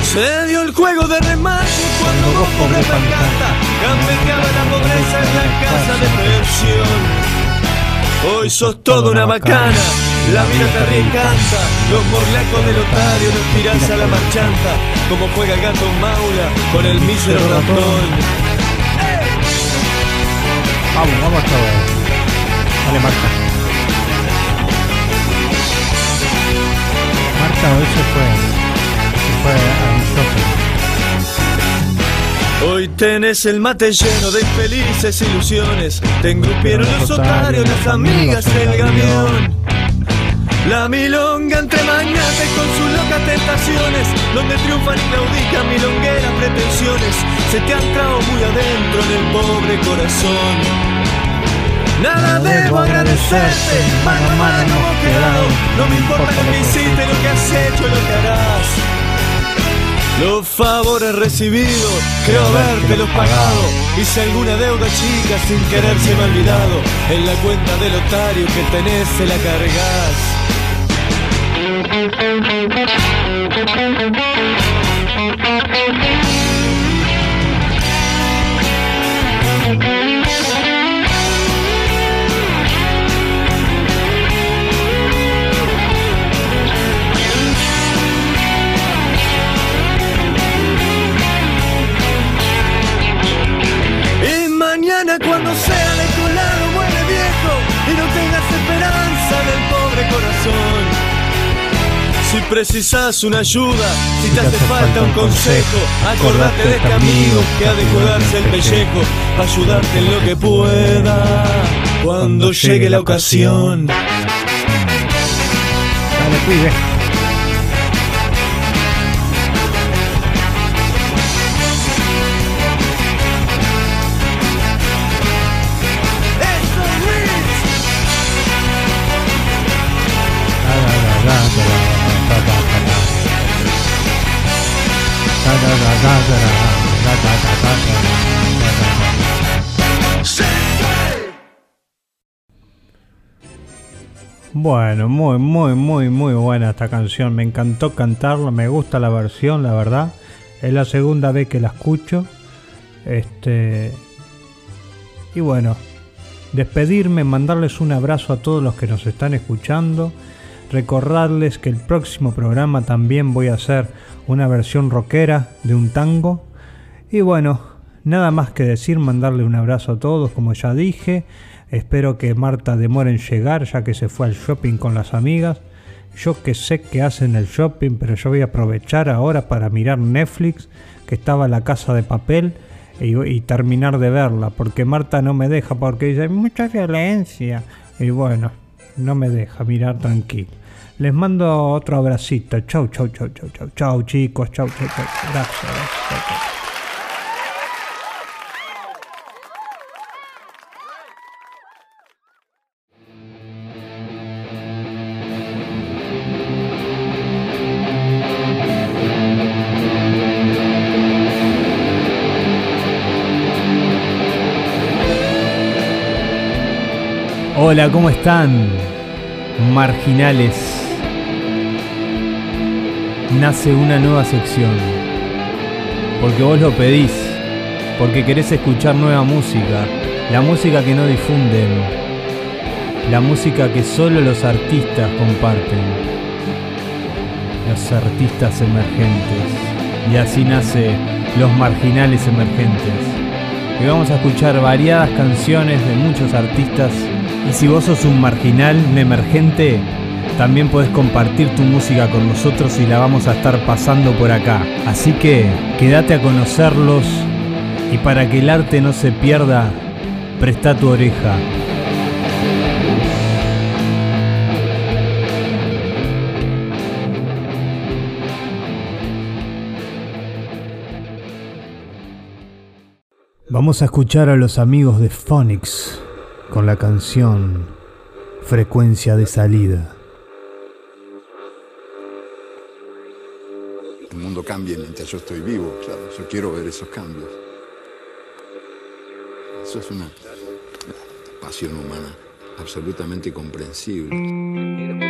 Se dio el juego de remate cuando vos pobre me encanta. Gambeteaba la pobreza en la casa de pensión. Hoy sos toda una bacana, la vida te reencanta. Los morlacos del otario nos tirás a la marchanta. Como juega el gato Maula con el mísero ratón. Vamos, vamos a ver. Dale, Marta. Marta, hoy se fue. Se fue a Hoy tenés el mate lleno de infelices ilusiones. Te engrupieron los otarios, las amigas del gamión. La milonga entre magnates con sus locas tentaciones, donde triunfan y claudican milongueras pretensiones, se te ha entrado muy adentro en el pobre corazón. Nada debo agradecerte, mano a mano hemos quedado, no me importa lo que hiciste, lo que has hecho, lo que harás. Los favores recibidos, creo habértelos pagado. Hice alguna deuda chica sin querer se me ha olvidado. En la cuenta del otario que tenés se la cargas. Corazón. Si precisas una ayuda, si te hace falta un consejo, acordate de este amigo que ha de cuidarse el pellejo, para ayudarte en lo que pueda cuando llegue la ocasión. Dale, pibe. Bueno, muy, muy, muy, muy buena esta canción. Me encantó cantarla, me gusta la versión, la verdad. Es la segunda vez que la escucho. Este. Y bueno, despedirme, mandarles un abrazo a todos los que nos están escuchando. Recordarles que el próximo programa también voy a hacer una versión rockera de un tango. Y bueno, nada más que decir, mandarle un abrazo a todos, como ya dije. Espero que Marta demore en llegar, ya que se fue al shopping con las amigas. Yo que sé que hacen el shopping, pero yo voy a aprovechar ahora para mirar Netflix, que estaba en la casa de papel, y, y terminar de verla, porque Marta no me deja, porque dice, "Hay mucha violencia. Y bueno, no me deja mirar tranquilo. Les mando otro abracito. Chau, chau, chau, chau, chau, chau, chicos. Chau, chau, chau. Gracias, gracias. Hola, ¿cómo están? Marginales. Nace una nueva sección. Porque vos lo pedís. Porque querés escuchar nueva música. La música que no difunden. La música que solo los artistas comparten. Los artistas emergentes. Y así nace Los Marginales Emergentes. Y vamos a escuchar variadas canciones de muchos artistas y si vos sos un marginal, un emergente, también podés compartir tu música con nosotros y la vamos a estar pasando por acá. Así que quédate a conocerlos y para que el arte no se pierda, presta tu oreja. Vamos a escuchar a los amigos de Phonics con la canción Frecuencia de Salida. El mundo cambia mientras yo estoy vivo, claro. Yo quiero ver esos cambios. Eso es una pasión humana absolutamente comprensible.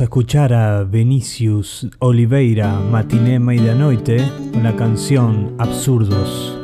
A escuchar a Vinicius Oliveira Matiné Meida Noite la canción Absurdos.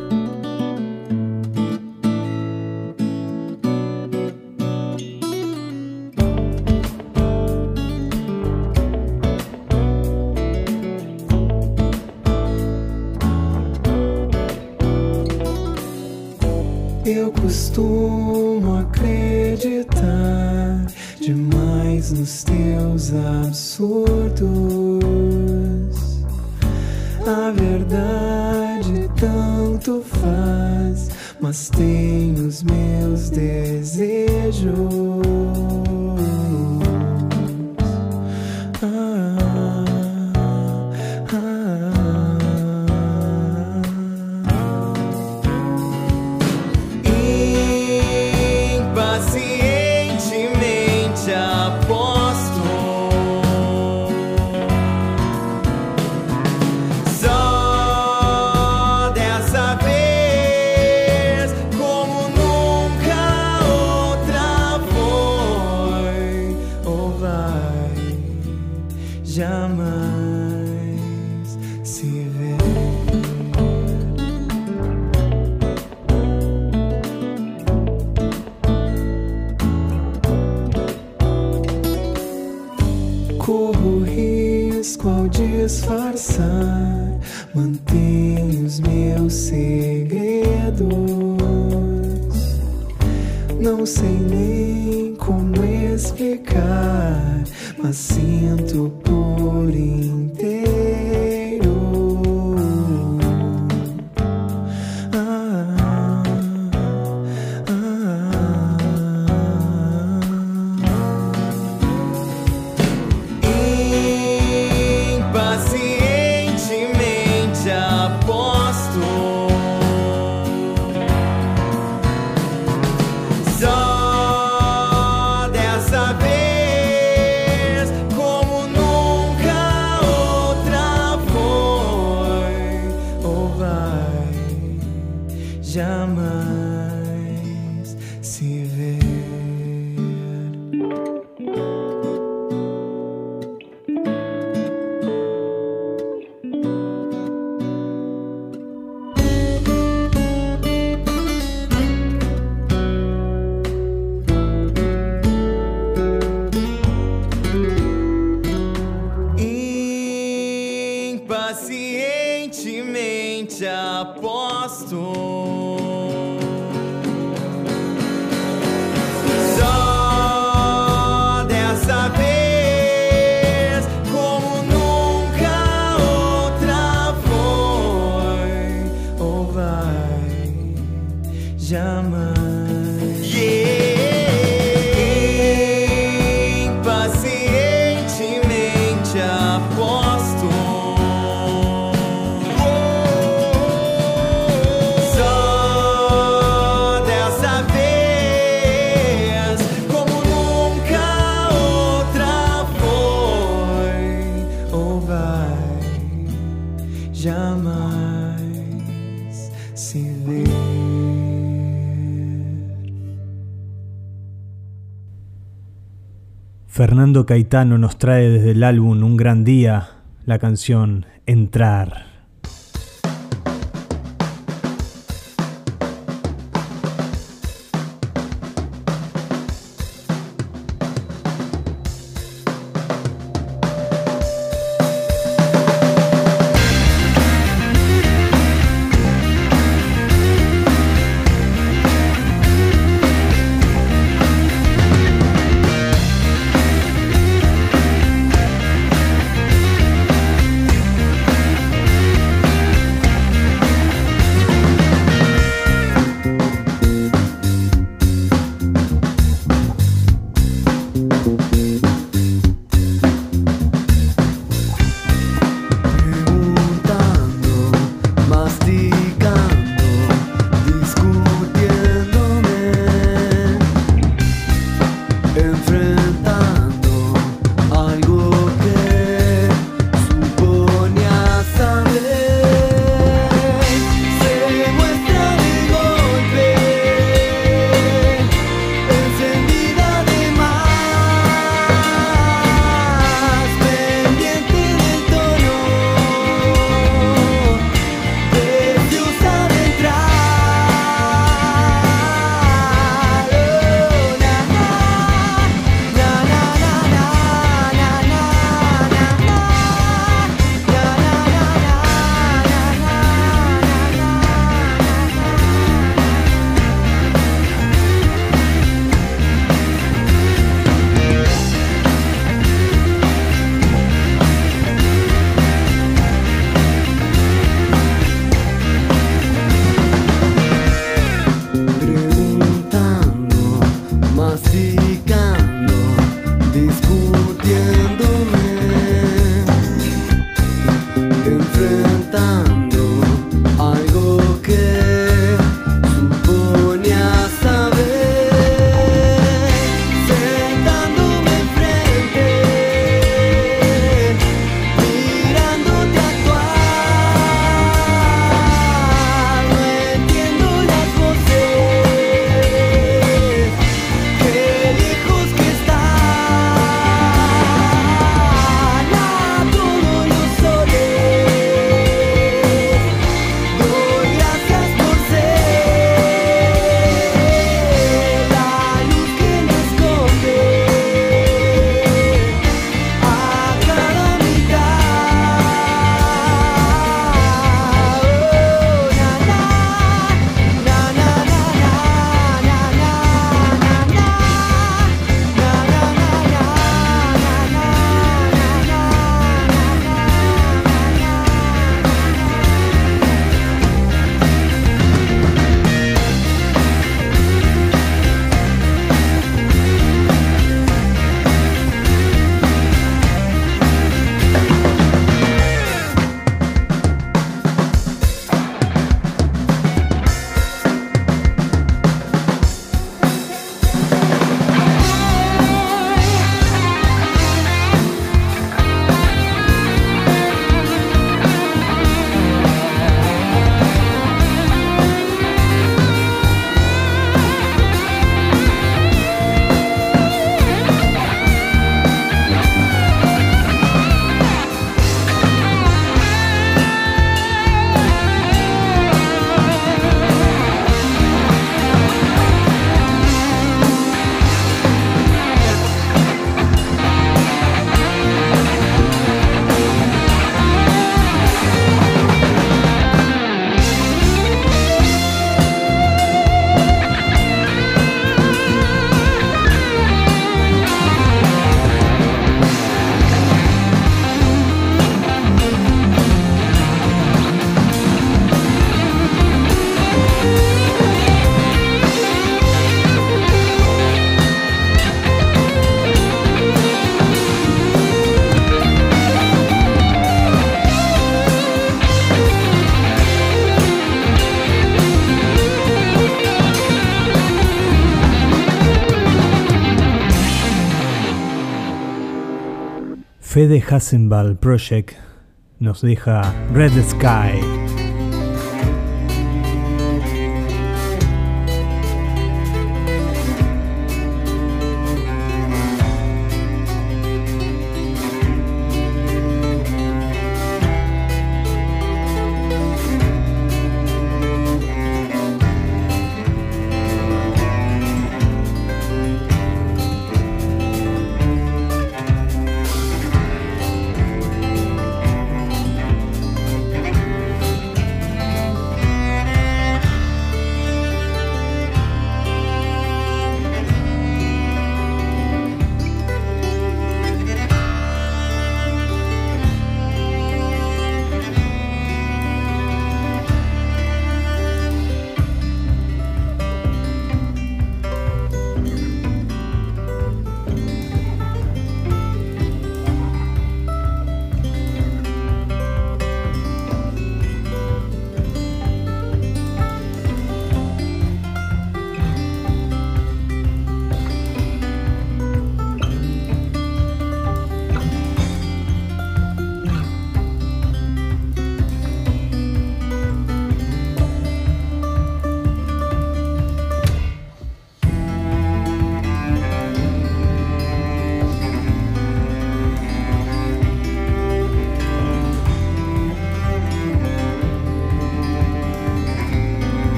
Fernando Caetano nos trae desde el álbum Un Gran Día la canción Entrar. Fede Hassenball Project nos deja Red Sky.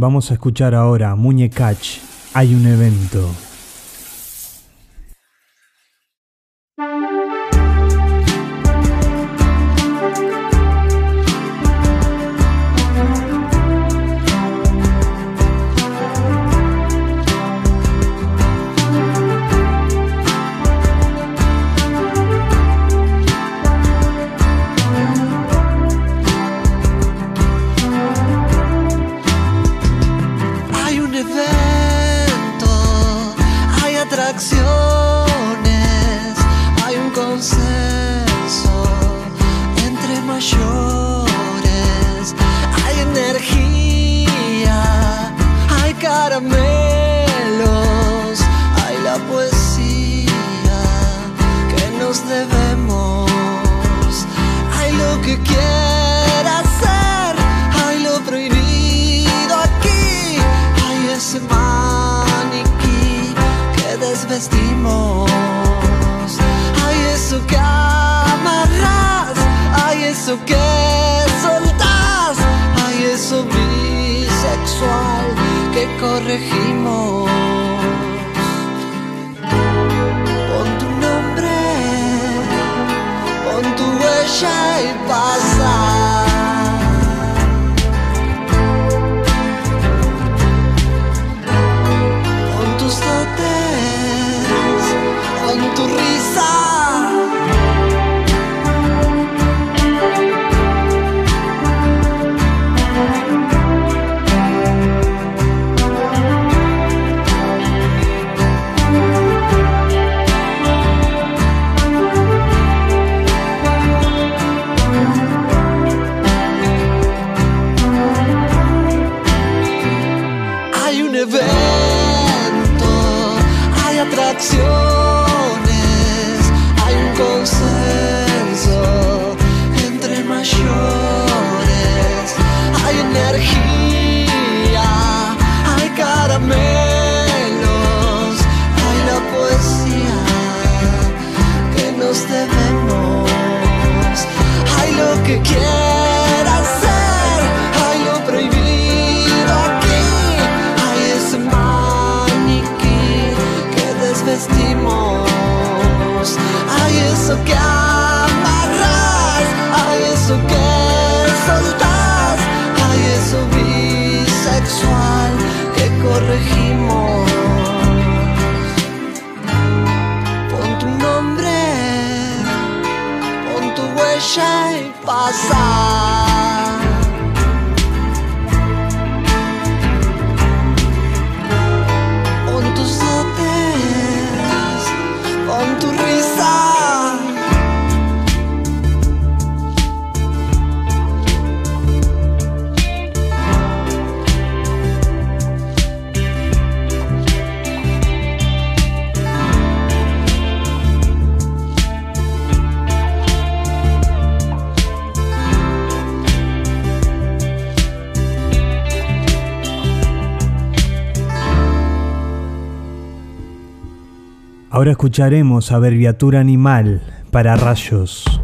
Vamos a escuchar ahora Muñecach, hay un evento. outside. Ahora escucharemos Abreviatura Animal para Rayos.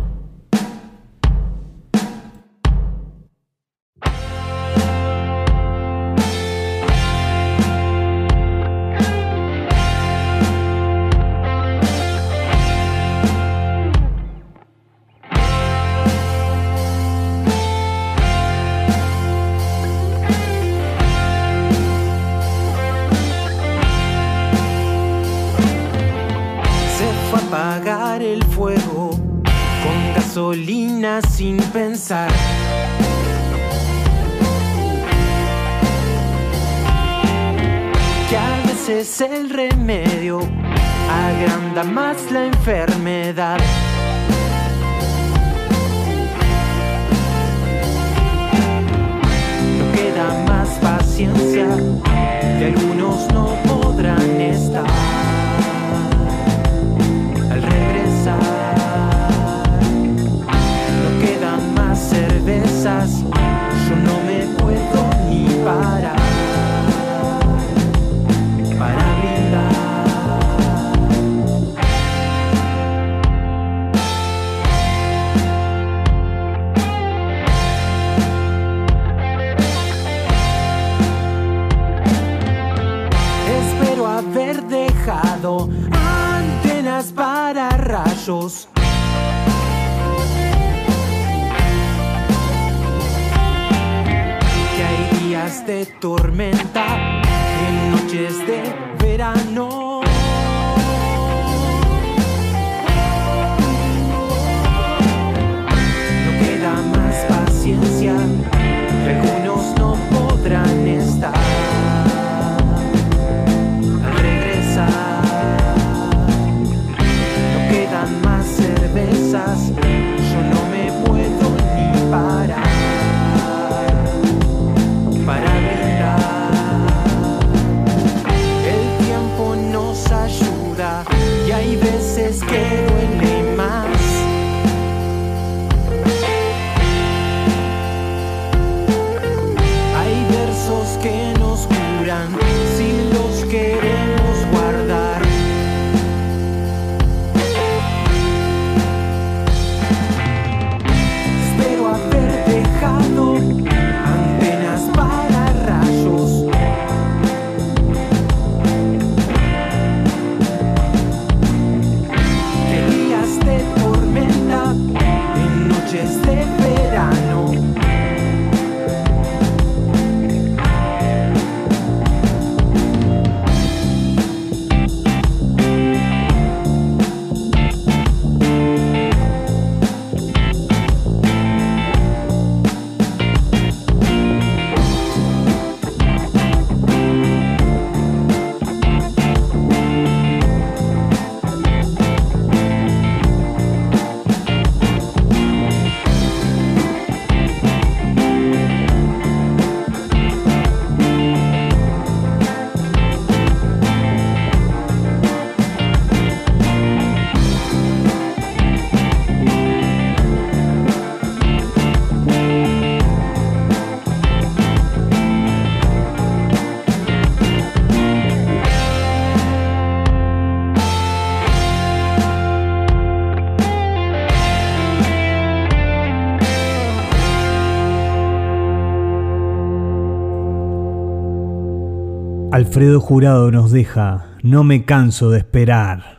Alfredo Jurado nos deja, no me canso de esperar.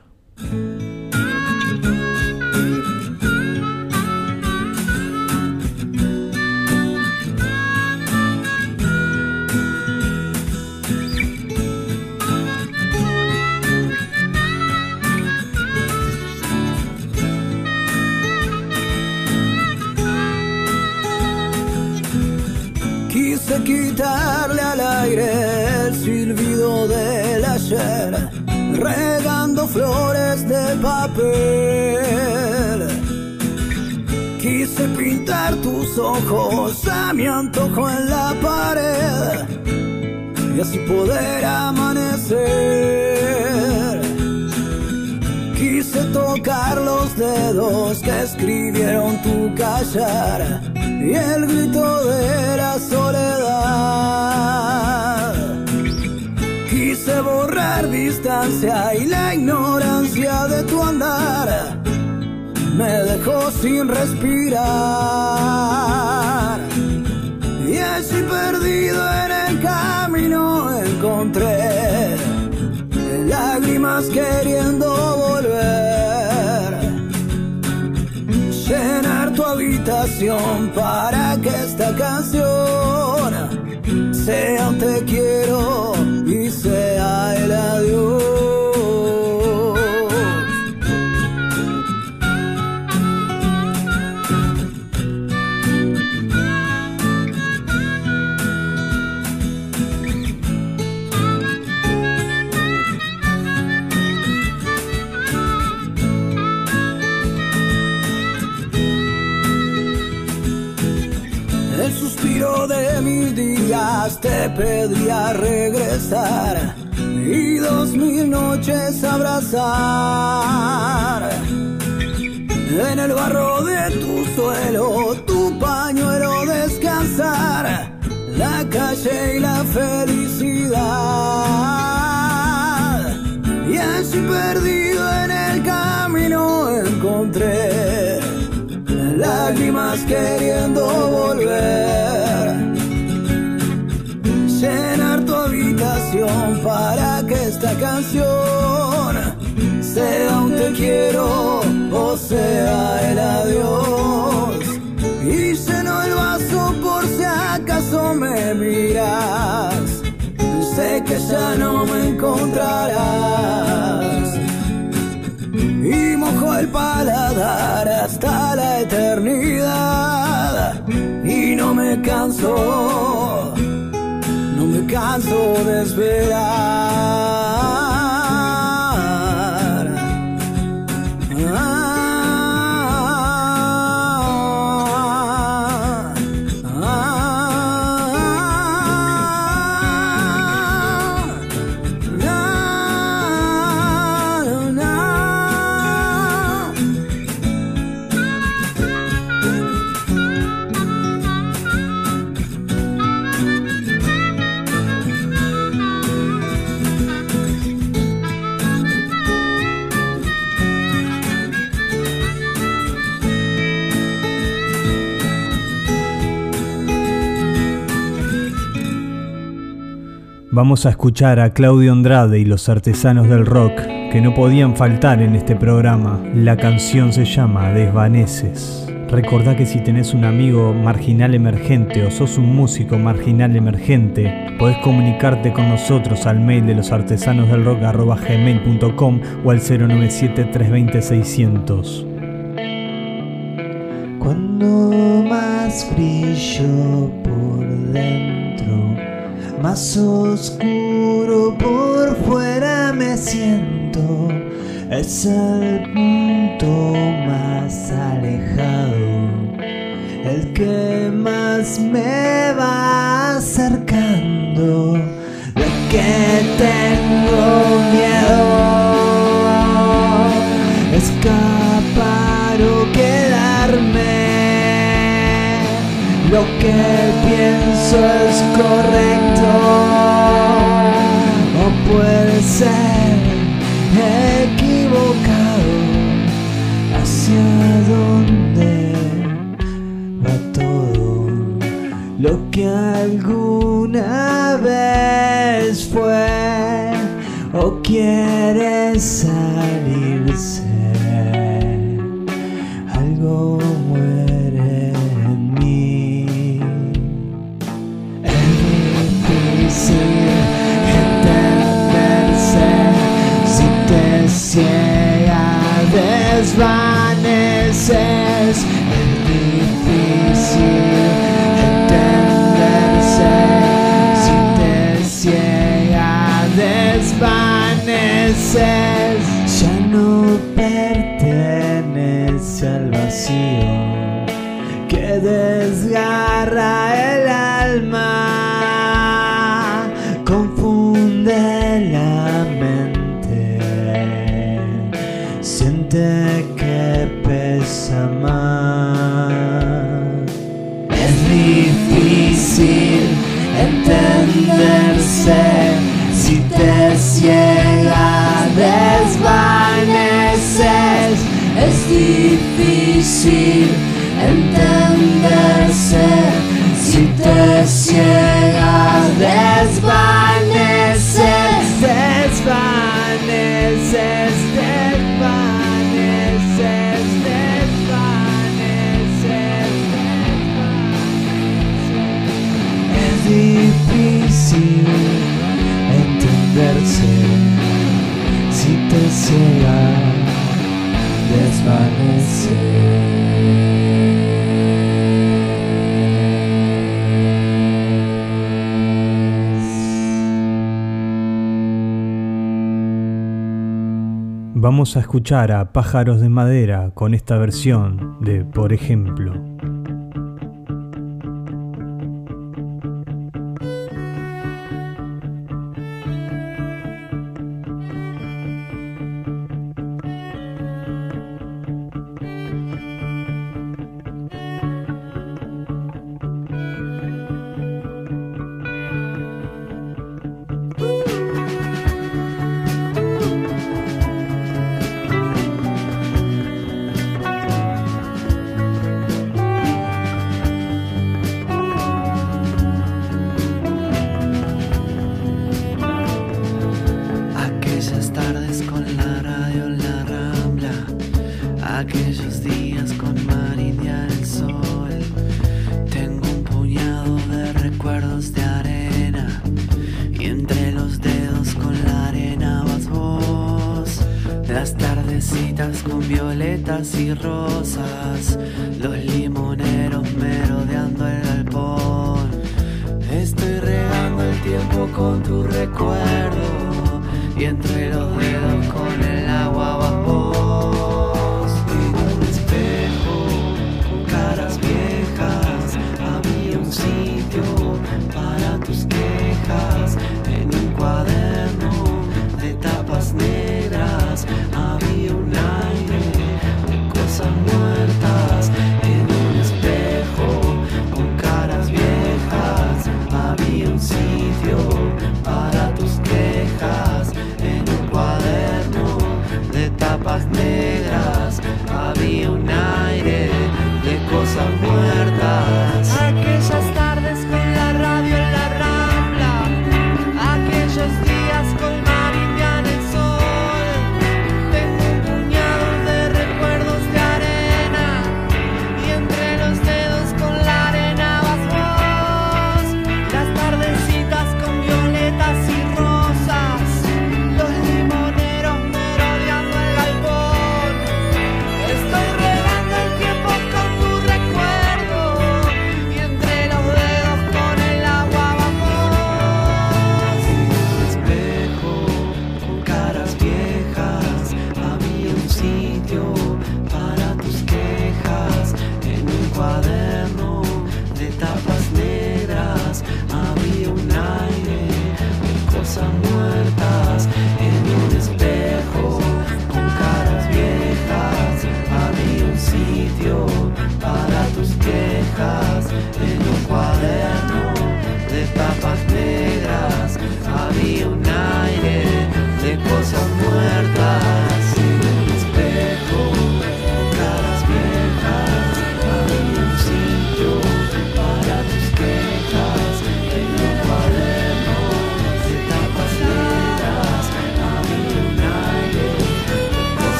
sin respirar. Y así perdido en el camino encontré lágrimas queriendo volver. Llenar tu habitación para que esta canción sea un te pedía regresar y dos mil noches abrazar. En el barro de tu suelo, tu pañuelo descansar, la calle y la felicidad. Y así perdido en el camino encontré las lágrimas queriendo volver. para que esta canción sea un te quiero o sea el adiós. Y lleno el vaso por si acaso me miras. Sé que ya no me encontrarás. Y mojo el paladar hasta la eternidad. Y no me canso canso de esperar. Vamos a escuchar a Claudio Andrade y los artesanos del rock que no podían faltar en este programa. La canción se llama Desvaneces. Recordá que si tenés un amigo marginal emergente o sos un músico marginal emergente, podés comunicarte con nosotros al mail de los artesanos del rock o al 097-320-600. Cuando más brillo por más oscuro por fuera me siento. Es el punto más alejado, el que más me va acercando. De que tengo miedo, escapar o quedarme. Lo que pienso es correcto o puede ser equivocado. ¿Hacia dónde va todo? Lo que alguna vez fue o quiere salirse. Difícil entenderse si te ciega, desvaneces. Desvaneces, desvaneces, desvaneces, Es difícil entenderse si te ciega, Vamos a escuchar a Pájaros de Madera con esta versión de Por ejemplo.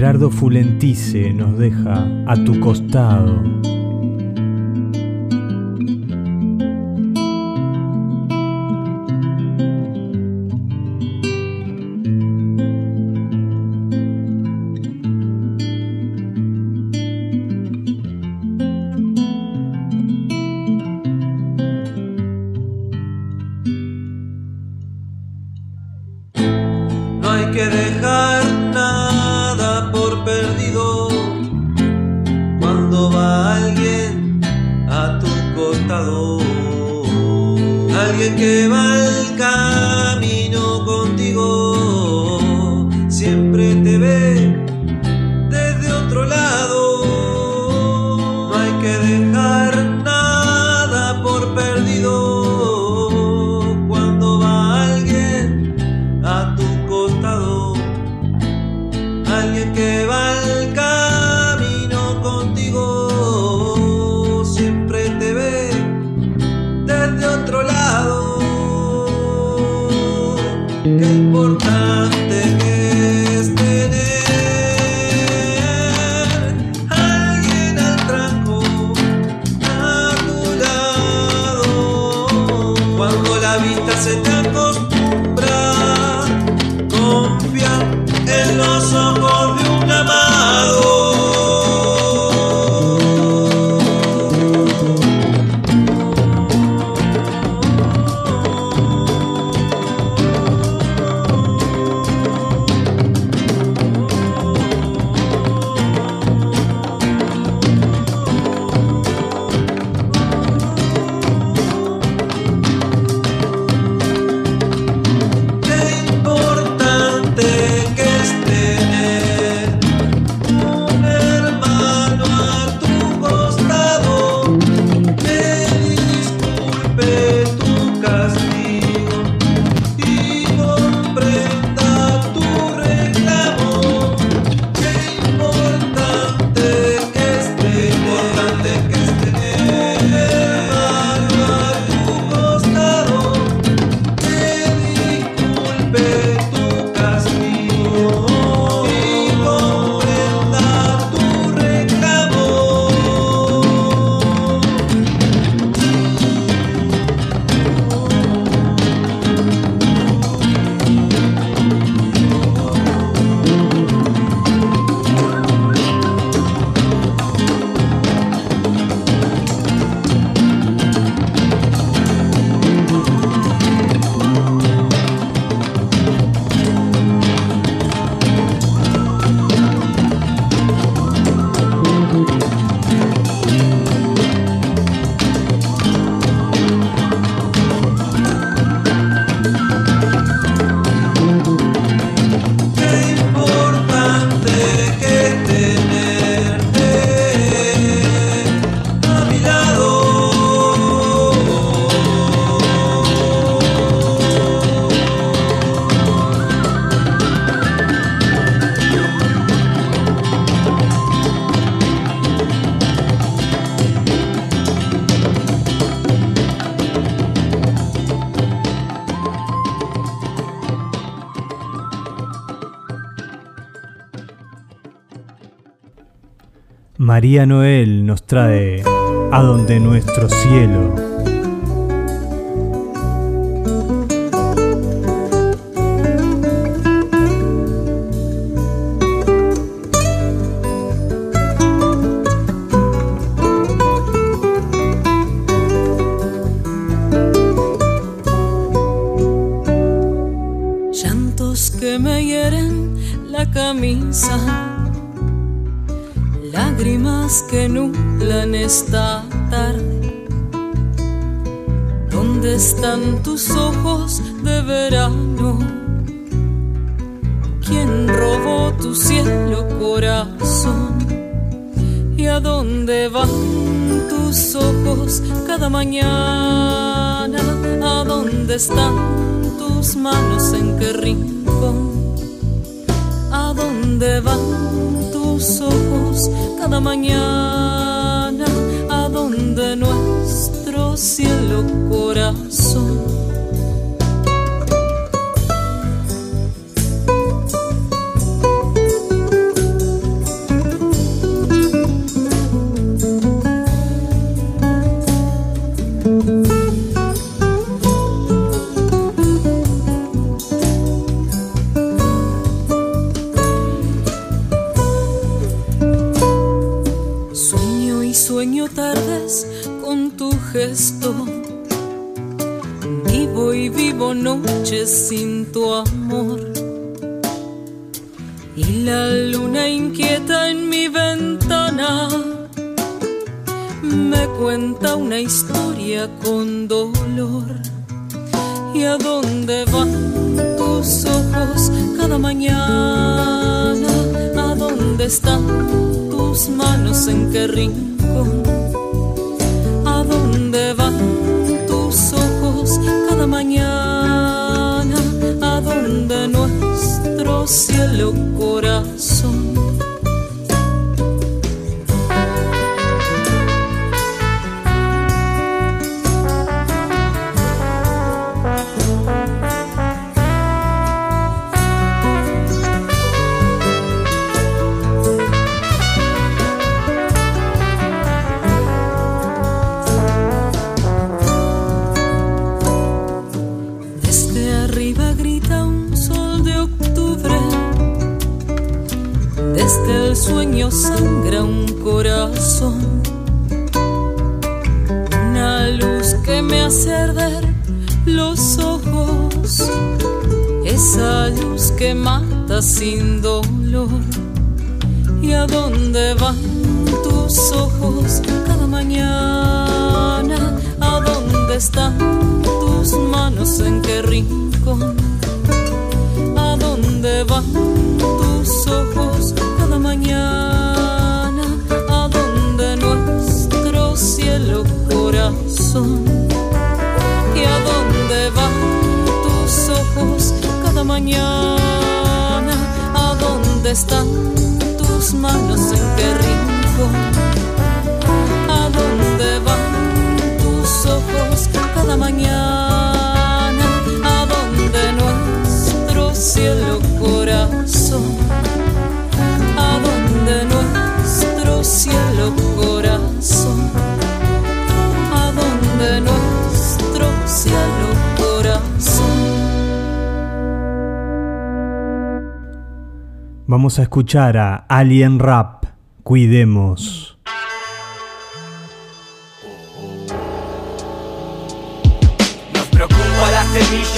Gerardo Fulentice nos deja a tu costado. María Noel nos trae a donde nuestro cielo. Tus Vamos a escuchar a Alien Rap. Cuidemos.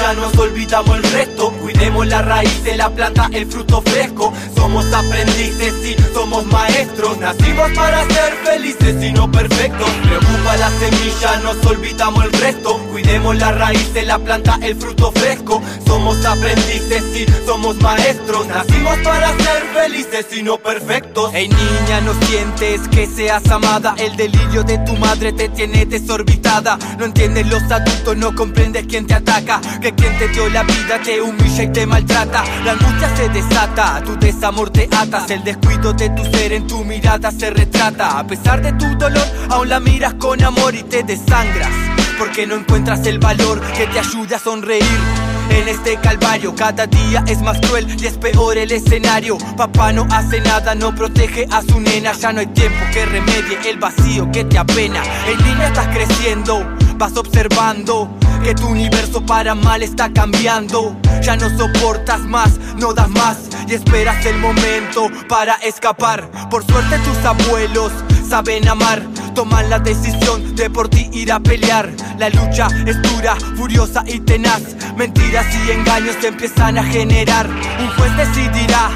Semilla, nos olvidamos el resto. Cuidemos la raíz de la planta, el fruto fresco. Somos aprendices y somos maestros. Nacimos para ser felices y no perfectos. Preocupa la semilla, nos olvidamos el resto. Cuidemos la raíz de la planta, el fruto fresco. Somos aprendices y somos maestros. Nacimos para ser felices y no perfectos. Hey niña, no sientes que seas amada. El delirio de tu madre te tiene desorbitada. No entiendes los adultos, no comprendes quién te ataca. Quien te dio la vida te humilla y te maltrata. La angustia se desata, tu desamor te atas. El descuido de tu ser en tu mirada se retrata. A pesar de tu dolor, aún la miras con amor y te desangras. Porque no encuentras el valor que te ayude a sonreír. En este calvario cada día es más cruel y es peor el escenario. Papá no hace nada, no protege a su nena. Ya no hay tiempo que remedie el vacío que te apena. En línea estás creciendo, vas observando que tu universo para mal está cambiando. Ya no soportas más, no das más y esperas el momento para escapar. Por suerte tus abuelos saben amar, toman la decisión de por ti ir a pelear. La lucha es dura, furiosa y tenaz. Mentiras y engaños te empiezan a generar. Un juez decidirá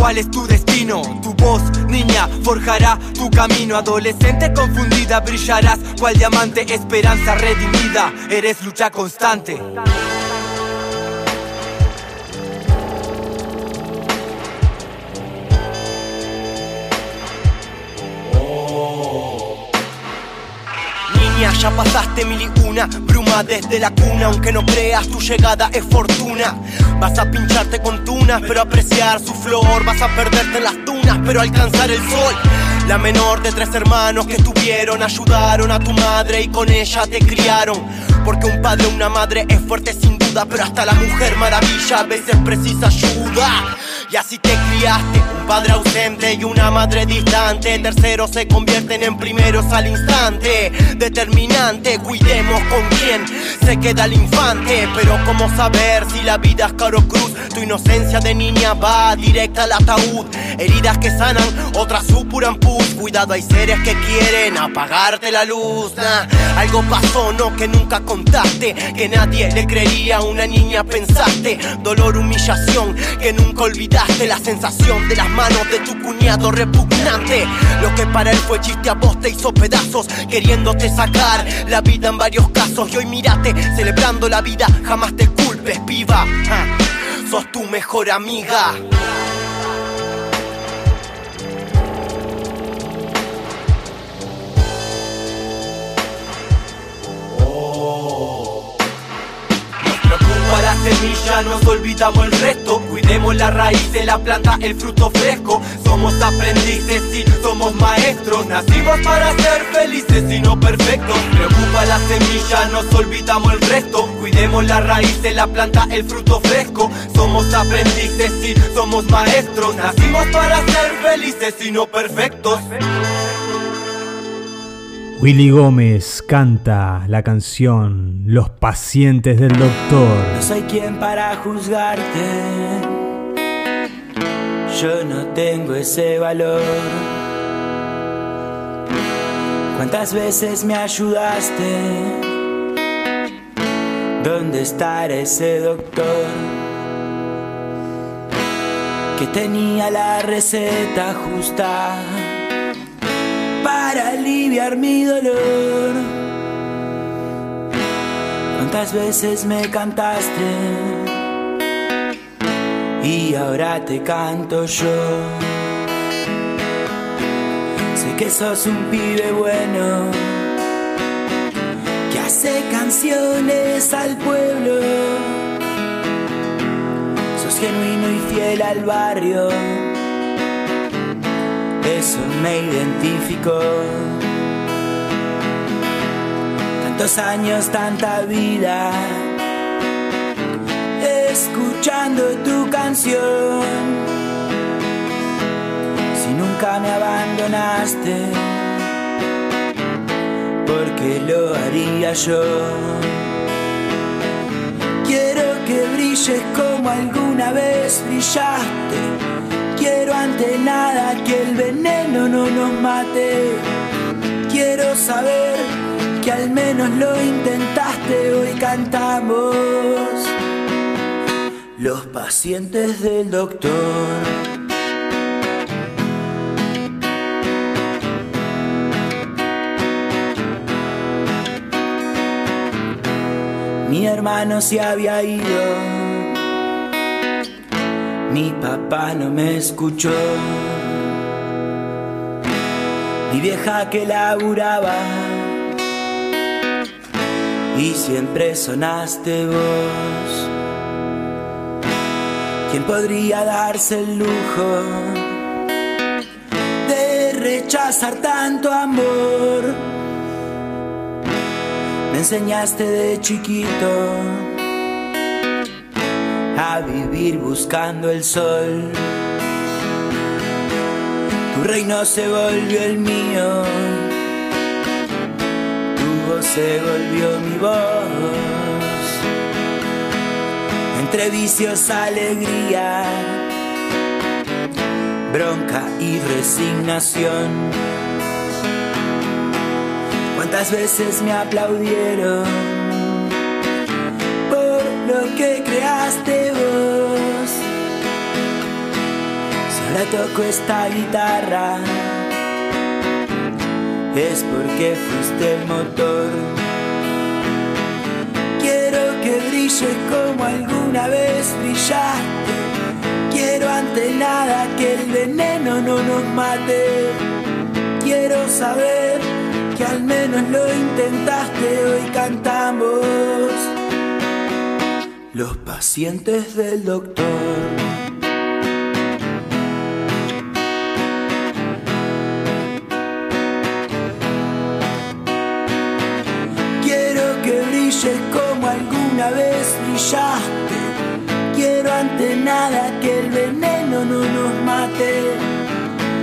cuál es tu destino. Tu voz, niña, forjará tu camino. Adolescente confundida, brillarás cual diamante, esperanza redimida. Eres lucha constante. Ya pasaste mil y una bruma desde la cuna, aunque no creas tu llegada es fortuna. Vas a pincharte con tunas, pero apreciar su flor. Vas a perderte en las tunas, pero alcanzar el sol. La menor de tres hermanos que tuvieron, ayudaron a tu madre y con ella te criaron. Porque un padre o una madre es fuerte sin duda, pero hasta la mujer maravilla a veces precisa ayuda. Y así te criaste, un padre ausente y una madre distante. Terceros se convierten en primeros al instante. Cuidemos con quién se queda el infante. Pero cómo saber si la vida es caro cruz. Tu inocencia de niña va directa al ataúd. Heridas que sanan, otras supuran pus. Cuidado, hay seres que quieren apagarte la luz. Algo pasó, no que nunca contaste. Que nadie le creería a una niña, pensaste. Dolor, humillación, que nunca olvidaste. La sensación de las manos de tu cuñado repugnante. Lo que para él fue chiste a vos te hizo pedazos. Queriéndote sacar la vida en varios casos. Y hoy mírate, celebrando la vida. Jamás te culpes, piba. Ja, Sos tu mejor amiga. Semilla, nos olvidamos el resto. Cuidemos la raíz de la planta, el fruto fresco. Somos aprendices y somos maestros. Nacimos para ser felices y no perfectos. Preocupa la semilla, nos olvidamos el resto. Cuidemos la raíz de la planta, el fruto fresco. Somos aprendices y somos maestros. Nacimos para ser felices y no perfectos. Willy Gómez canta la canción Los pacientes del doctor. No soy quien para juzgarte. Yo no tengo ese valor. ¿Cuántas veces me ayudaste? ¿Dónde estará ese doctor? Que tenía la receta justa para aliviar mi dolor. ¿Cuántas veces me cantaste? Y ahora te canto yo. Sé que sos un pibe bueno que hace canciones al pueblo. Sos genuino y fiel al barrio. Eso me identificó. Tantos años, tanta vida escuchando tu canción. Si nunca me abandonaste, porque lo haría yo. Quiero que brilles como alguna vez brillaste. Quiero ante nada que el veneno no nos mate. Quiero saber que al menos lo intentaste. Hoy cantamos los pacientes del doctor. Mi hermano se había ido, mi papá no me escuchó, mi vieja que laburaba y siempre sonaste vos. ¿Quién podría darse el lujo de rechazar tanto amor? Me enseñaste de chiquito a vivir buscando el sol. Tu reino se volvió el mío, tu voz se volvió mi voz entre vicios, alegría, bronca y resignación. ¿Cuántas veces me aplaudieron lo que creaste vos? Si ahora toco esta guitarra, es porque fuiste el motor que brille como alguna vez brillaste. Quiero ante nada que el veneno no nos mate. Quiero saber que al menos lo intentaste. Hoy cantamos los pacientes del doctor. Quiero que brilles como alguna vez brillaste. Quiero ante nada que el veneno no nos mate.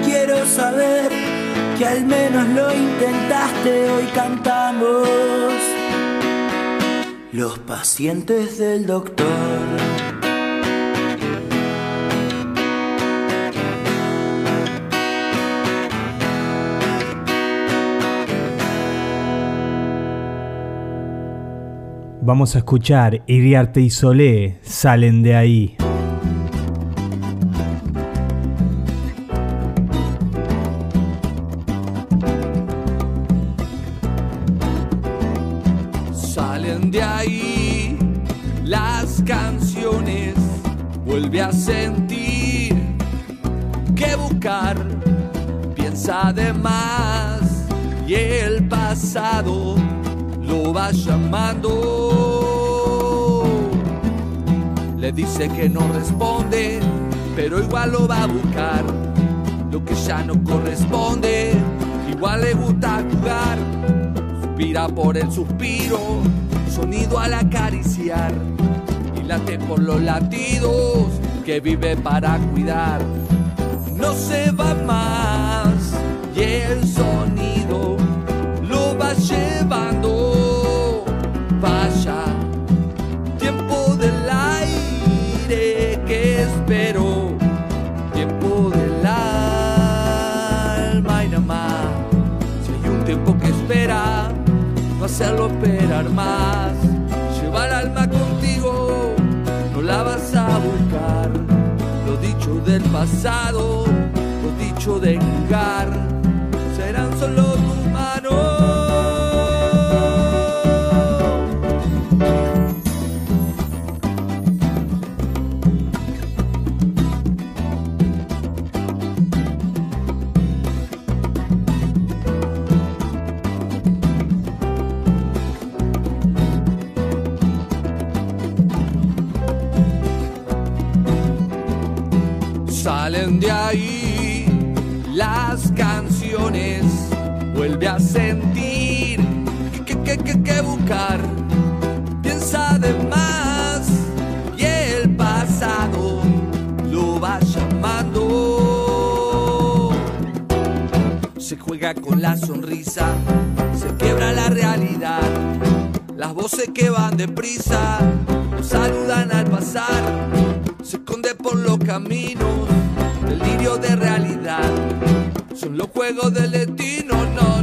Quiero saber que al menos lo intentaste. Hoy cantamos los pacientes del doctor. Vamos a escuchar Iriarte y Solé, salen de ahí. Llamando. Le dice que no responde, pero igual lo va a buscar. Lo que ya no corresponde, igual le gusta jugar. Suspira por el suspiro, sonido al acariciar. Y late por los latidos que vive para cuidar. No se va más y el sonido lo va llevando. Espero, tiempo del alma y nada más. Si hay un tiempo que hacerlo esperar más. Lleva el alma contigo, no la vas a buscar. Lo dicho del pasado, lo dicho de jugar, serán solo de ahí las canciones, vuelve a sentir que, que, que, que buscar. Piensa de más y el pasado lo va llamando. Se juega con la sonrisa, se quiebra la realidad. Las voces que van deprisa nos saludan al pasar. Se esconde por los caminos, de realidad. Son los juegos del destino, no, no, no.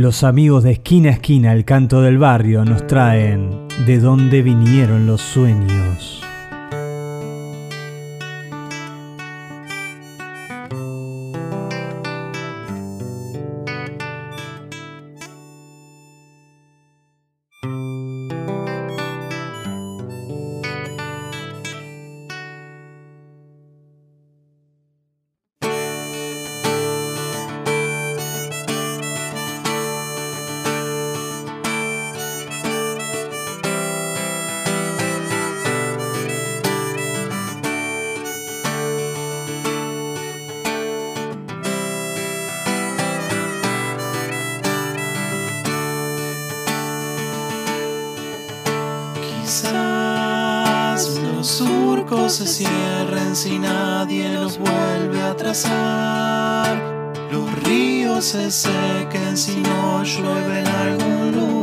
Los amigos de esquina a esquina, el canto del barrio, nos traen de dónde vinieron los sueños. Se cierren si nadie los vuelve a trazar. Los ríos se sequen si no llueve en algún lugar.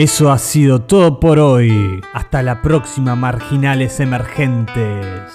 Eso ha sido todo por hoy. Hasta la próxima, marginales emergentes.